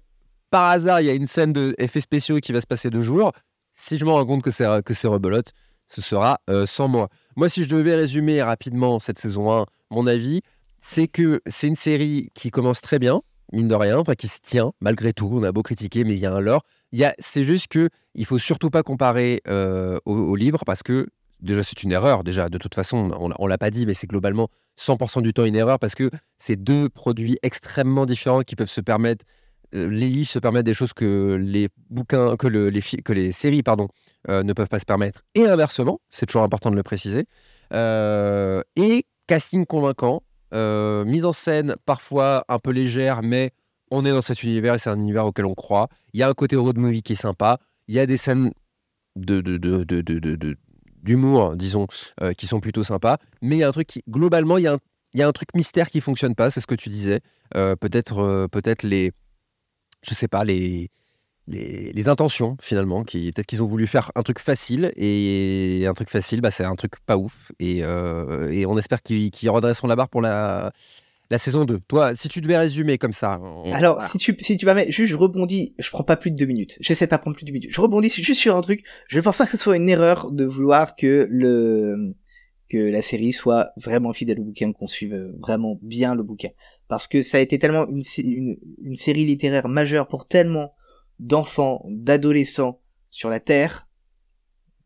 par hasard il y a une scène d'effets spéciaux qui va se passer deux jours, si je me rends compte que c'est que c'est rebelote, ce sera euh, sans moi. Moi, si je devais résumer rapidement cette saison 1, mon avis, c'est que c'est une série qui commence très bien, mine de rien, enfin qui se tient malgré tout. On a beau critiquer, mais il y a un lore. C'est juste que il faut surtout pas comparer euh, au, livre parce que déjà c'est une erreur. Déjà, de toute façon, on, ne l'a pas dit, mais c'est globalement 100% du temps une erreur parce que c'est deux produits extrêmement différents qui peuvent se permettre. Euh, les livres se permettent des choses que les bouquins, que, les, séries pardon, euh, ne peuvent pas se permettre, et inversement, c'est toujours important de le préciser. et casting convaincant, mise en scène parfois un peu légère, mais on est dans cet univers et c'est un univers auquel on croit. Il y a un côté road movie qui est sympa. Il y a des scènes de, d'humour, disons, euh, qui sont plutôt sympas. Mais il y a un truc qui, globalement, il y a un, truc mystère qui fonctionne pas, c'est ce que tu disais. Euh, peut-être, euh, peut-être les, je sais pas, les, les, intentions finalement, qui peut-être qu'ils ont voulu faire un truc facile et un truc facile, bah, c'est un truc pas ouf. Et, et on espère qu'ils, redresseront la barre pour la la saison 2. Toi, si tu devais résumer comme ça. Alors, si tu, si tu mettre, juste, je rebondis, je prends pas plus de deux minutes. J'essaie de pas prendre plus de deux minutes. Je rebondis juste sur un truc. Je pense pas que ce soit une erreur de vouloir que le, que la série soit vraiment fidèle au bouquin, qu'on suive vraiment bien le bouquin. Parce que ça a été tellement une, une, une série littéraire majeure pour tellement d'enfants, d'adolescents sur la Terre,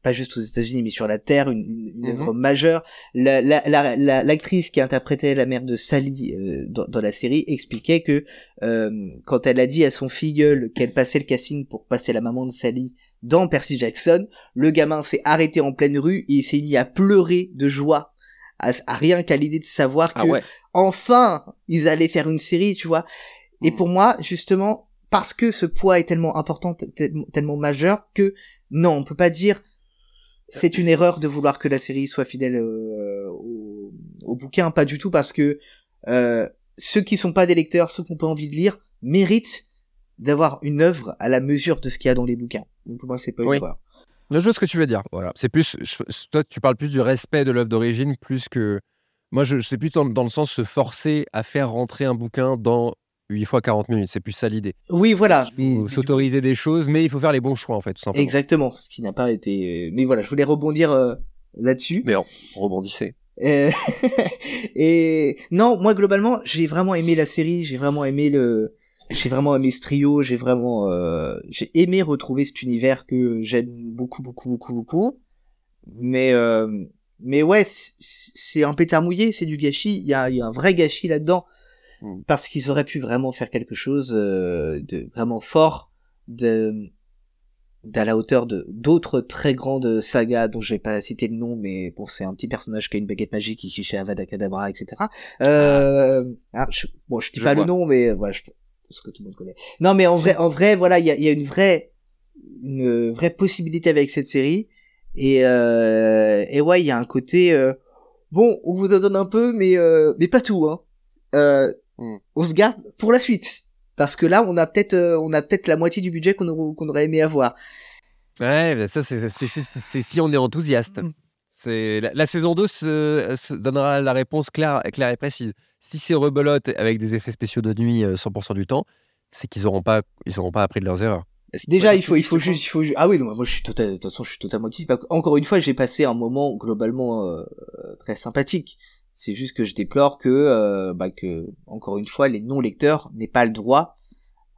pas juste aux États-Unis, mais sur la Terre, une, une, mhm. œuvre majeure. L'actrice la, la, la, qui interprétait la mère de Sally euh, dans, dans, la série expliquait que euh, quand elle a dit à son filleul qu'elle passait le casting pour passer la maman de Sally dans Percy Jackson, le gamin s'est arrêté en pleine rue et il s'est mis à pleurer de joie à, rien qu'à l'idée de savoir ah que enfin ils allaient faire une série, tu vois. Et mhm. pour moi, justement, parce que ce poids est tellement important, tellement majeur, que non, on peut pas dire c'est une erreur de vouloir que la série soit fidèle euh, au, au, bouquin, pas du tout, parce que euh, ceux qui sont pas des lecteurs, ceux qui n'ont pas envie de lire, méritent d'avoir une œuvre à la mesure de ce qu'il y a dans les bouquins. Donc pour moi, c'est pas une erreur. Je vois ce que tu veux dire. Voilà. C'est plus, toi, tu parles plus du respect de l'œuvre d'origine, plus que moi, je, je sais plus dans, dans, le sens se forcer à faire rentrer un bouquin dans 8 fois 40 minutes, c'est plus ça l'idée. Oui, voilà. Il faut s'autoriser des choses, mais il faut faire les bons choix, en fait, tout simplement. Exactement, ce qui n'a pas été... Mais voilà, je voulais rebondir euh, là-dessus. Mais on rebondissait. Euh, et non, moi, globalement, j'ai vraiment aimé la série, j'ai vraiment aimé le... J'ai vraiment aimé ce trio, j'ai vraiment... Euh... J'ai aimé retrouver cet univers que j'aime beaucoup, beaucoup, beaucoup, beaucoup. Mais... Euh... Mais ouais, c'est un pétard mouillé, c'est du gâchis, il y a, y a un vrai gâchis là-dedans. Mm. parce qu'ils auraient pu vraiment faire quelque chose euh, de vraiment fort de d'à la hauteur de d'autres très grandes sagas dont je vais pas citer le nom mais bon c'est un petit personnage qui a une baguette magique qui chez Avada Kedavra etc euh, ah. je, bon je dis pas le nom mais voilà je pense que tout le monde connaît. Non mais en vrai en vrai voilà il y a, y a, une vraie une vraie possibilité avec cette série et euh, et ouais il y a un côté euh, bon on vous en donne un peu mais euh, mais pas tout hein Hmm. On se garde pour la suite. Parce que là, on a peut-être, on a peut-être la moitié du budget qu'on aurait, aimé avoir. Ouais, ça, c'est si on est enthousiaste. C'est la, saison 2 se, donnera la réponse claire, claire et précise. Si c'est rebelote avec des effets spéciaux de nuit 100% euh, du temps, c'est qu'ils n'auront pas, ils auront pas appris de leurs erreurs. Déjà, il faut, il faut juste, il faut Ah oui, non, moi, je suis totalement, de toute façon, je suis totalement Encore une fois, j'ai passé un moment globalement euh, très sympathique. C'est juste que je déplore que, euh, bah, que, encore une fois, les non-lecteurs n'aient pas le droit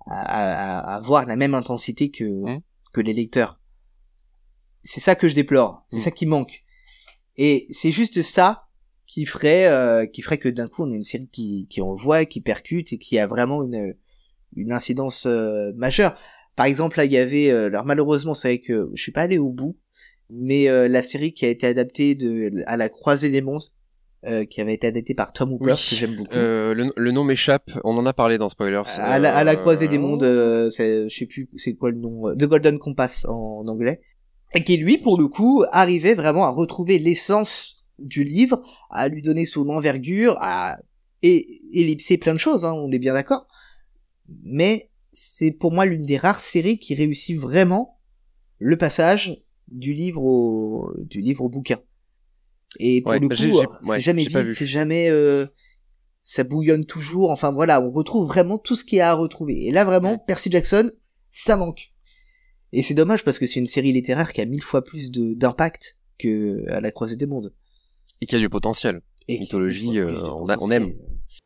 à, avoir la même intensité que, mmh. que les lecteurs. C'est ça que je déplore. C'est mmh. ça qui manque. Et c'est juste ça qui ferait, euh, qui ferait que d'un coup, on a une série qui, qui envoie, qui percute et qui a vraiment une, une incidence euh, majeure. Par exemple, là, il y avait, alors malheureusement, c'est vrai que je suis pas allé au bout, mais la série qui a été adaptée de à la croisée des mondes euh, qui avait été adapté par Tom Hooper, que j'aime beaucoup. Euh, le, nom m'échappe, on en a parlé dans Spoilers. À la, à la croisée des mondes, euh, je sais plus c'est quoi le nom, The Golden Compass en, anglais, et qui lui, pour le coup, arrivait vraiment à retrouver l'essence du livre, à lui donner son envergure, à et ellipser plein de choses, hein, on est bien d'accord. Mais c'est pour moi l'une des rares séries qui réussit vraiment le passage du livre au du livre au bouquin. Et pour le bah, coup, c'est jamais vide, c'est jamais euh, ça bouillonne toujours. Enfin voilà, on retrouve vraiment tout ce qu'il y a à retrouver. Et là vraiment, Percy Jackson, ça manque. Et c'est dommage parce que c'est une série littéraire qui a mille fois plus d'impact que à la croisée des mondes. Et qui a du potentiel. Et Mythologie, euh, on, on, aime.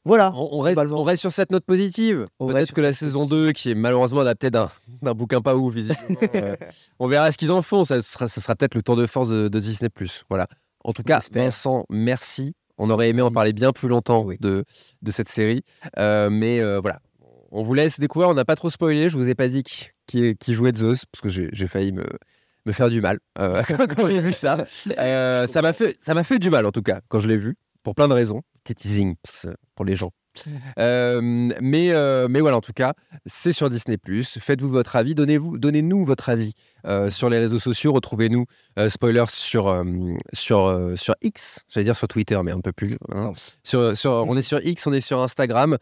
Voilà. On, reste, on, reste, sur cette note positive. Peut-être que la saison 2, qui est malheureusement adaptée d'un bouquin pas ouf, visiblement, euh, on verra ce qu'ils en font. Ça sera, ça sera peut-être le tour de force de, de Disney+. Voilà. En tout cas, Vincent, merci. On aurait aimé en parler bien plus longtemps de, de cette série. Euh, mais euh, voilà, on vous laisse découvrir. On n'a pas trop spoilé. Je vous ai pas dit qui, qui jouait Zeus, parce que j'ai failli me, me faire du mal euh, quand j'ai vu ça. ça m'a fait, ça fait du mal, en tout cas, quand je l'ai vu, pour plein de raisons. Petit teasing pour les gens. Euh, mais, euh, mais voilà, en tout cas, c'est sur Disney. Faites-vous votre avis, donnez-vous, donnez-nous votre avis euh, sur les réseaux sociaux. Retrouvez-nous, spoilers, sur, sur, sur X, j'allais dire sur Twitter, mais on ne peut plus. Hein. Sur, sur, on est sur X, on est sur Instagram.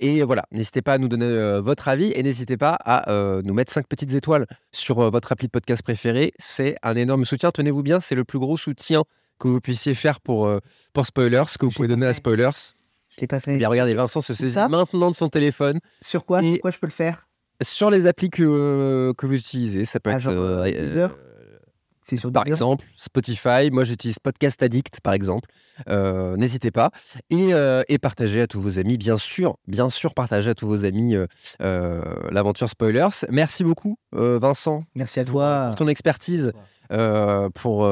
et voilà, n'hésitez pas à nous donner votre avis et n'hésitez pas à nous mettre 5 petites étoiles sur votre appli de podcast préféré. C'est un énorme soutien. Tenez-vous bien, c'est le plus gros soutien que vous puissiez faire pour, pour Spoilers, que vous pouvez donner à Spoilers. Je l'ai pas fait. Bien, regardez, Vincent se saisit maintenant de son téléphone. Sur quoi? Sur quoi je peux le faire? Sur les applis que, euh, que vous utilisez. Ça peut ah, être. Euh, euh, c'est sur Par exemple, Spotify. Moi, j'utilise Podcast Addict, par exemple. N'hésitez pas. Et, et, partagez à tous vos amis, bien sûr. Bien sûr, partagez à tous vos amis l'aventure Spoilers. Merci beaucoup, Vincent. Merci à toi. Pour ton expertise pour,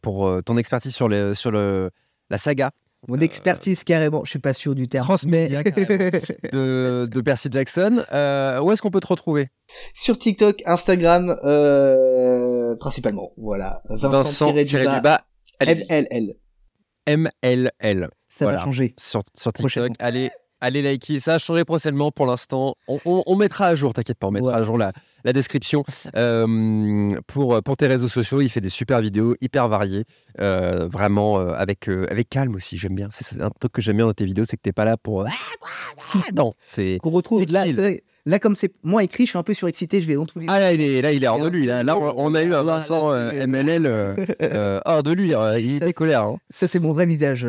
pour ton expertise sur, les, sur le, la saga mon expertise carrément, je suis pas sûr du terme, mais de, de, Percy Jackson. Euh, où est-ce qu'on peut te retrouver? Sur TikTok, Instagram, euh, principalement. Voilà, Vincent, Vincent bas, MLL. MLL. Ça va changer. Sur, sur TikTok, allez, allez liker. Ça a changé prochainement pour l'instant. On, mettra à jour, t'inquiète pas, on mettra à jour la, la description euh, pour, pour tes réseaux sociaux. Il fait des super vidéos hyper variées, euh, vraiment euh, avec, avec calme aussi. J'aime bien. C'est un truc que j'aime bien dans tes vidéos, c'est que t'es pas là pour. Ah, non, c'est. Qu'on retrouve là, Là, comme c'est moi écrit, je suis un peu surexcité, je vais dans tous les. Ah, là, il est, là, il est hors de lui. Là, on a eu un Vincent MLL hors de lui. il était colère. Hein. Ça, c'est mon vrai visage.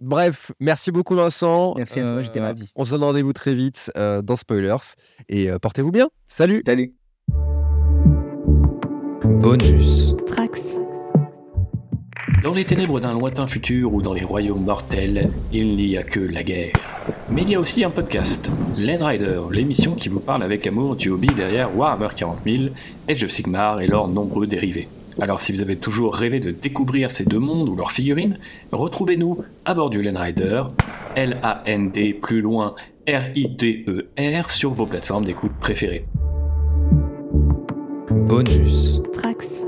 bref, merci beaucoup, Vincent. Merci à toi, j'étais ravi. On se donne rendez-vous très vite dans Spoilers. Et portez-vous bien. Salut. Salut. Bonus. Trax. Dans les ténèbres d'un lointain futur ou dans les royaumes mortels, il n'y a que la guerre. Mais il y a aussi un podcast, Len Rider, l'émission qui vous parle avec amour du hobby derrière Warhammer 40 000, Age of Sigmar et leurs nombreux dérivés. Alors si vous avez toujours rêvé de découvrir ces deux mondes ou leurs figurines, retrouvez-nous à bord du Len Rider, L-A-N-D plus loin R-I-D-E-R e sur vos plateformes d'écoute préférées. Bonus. Trax.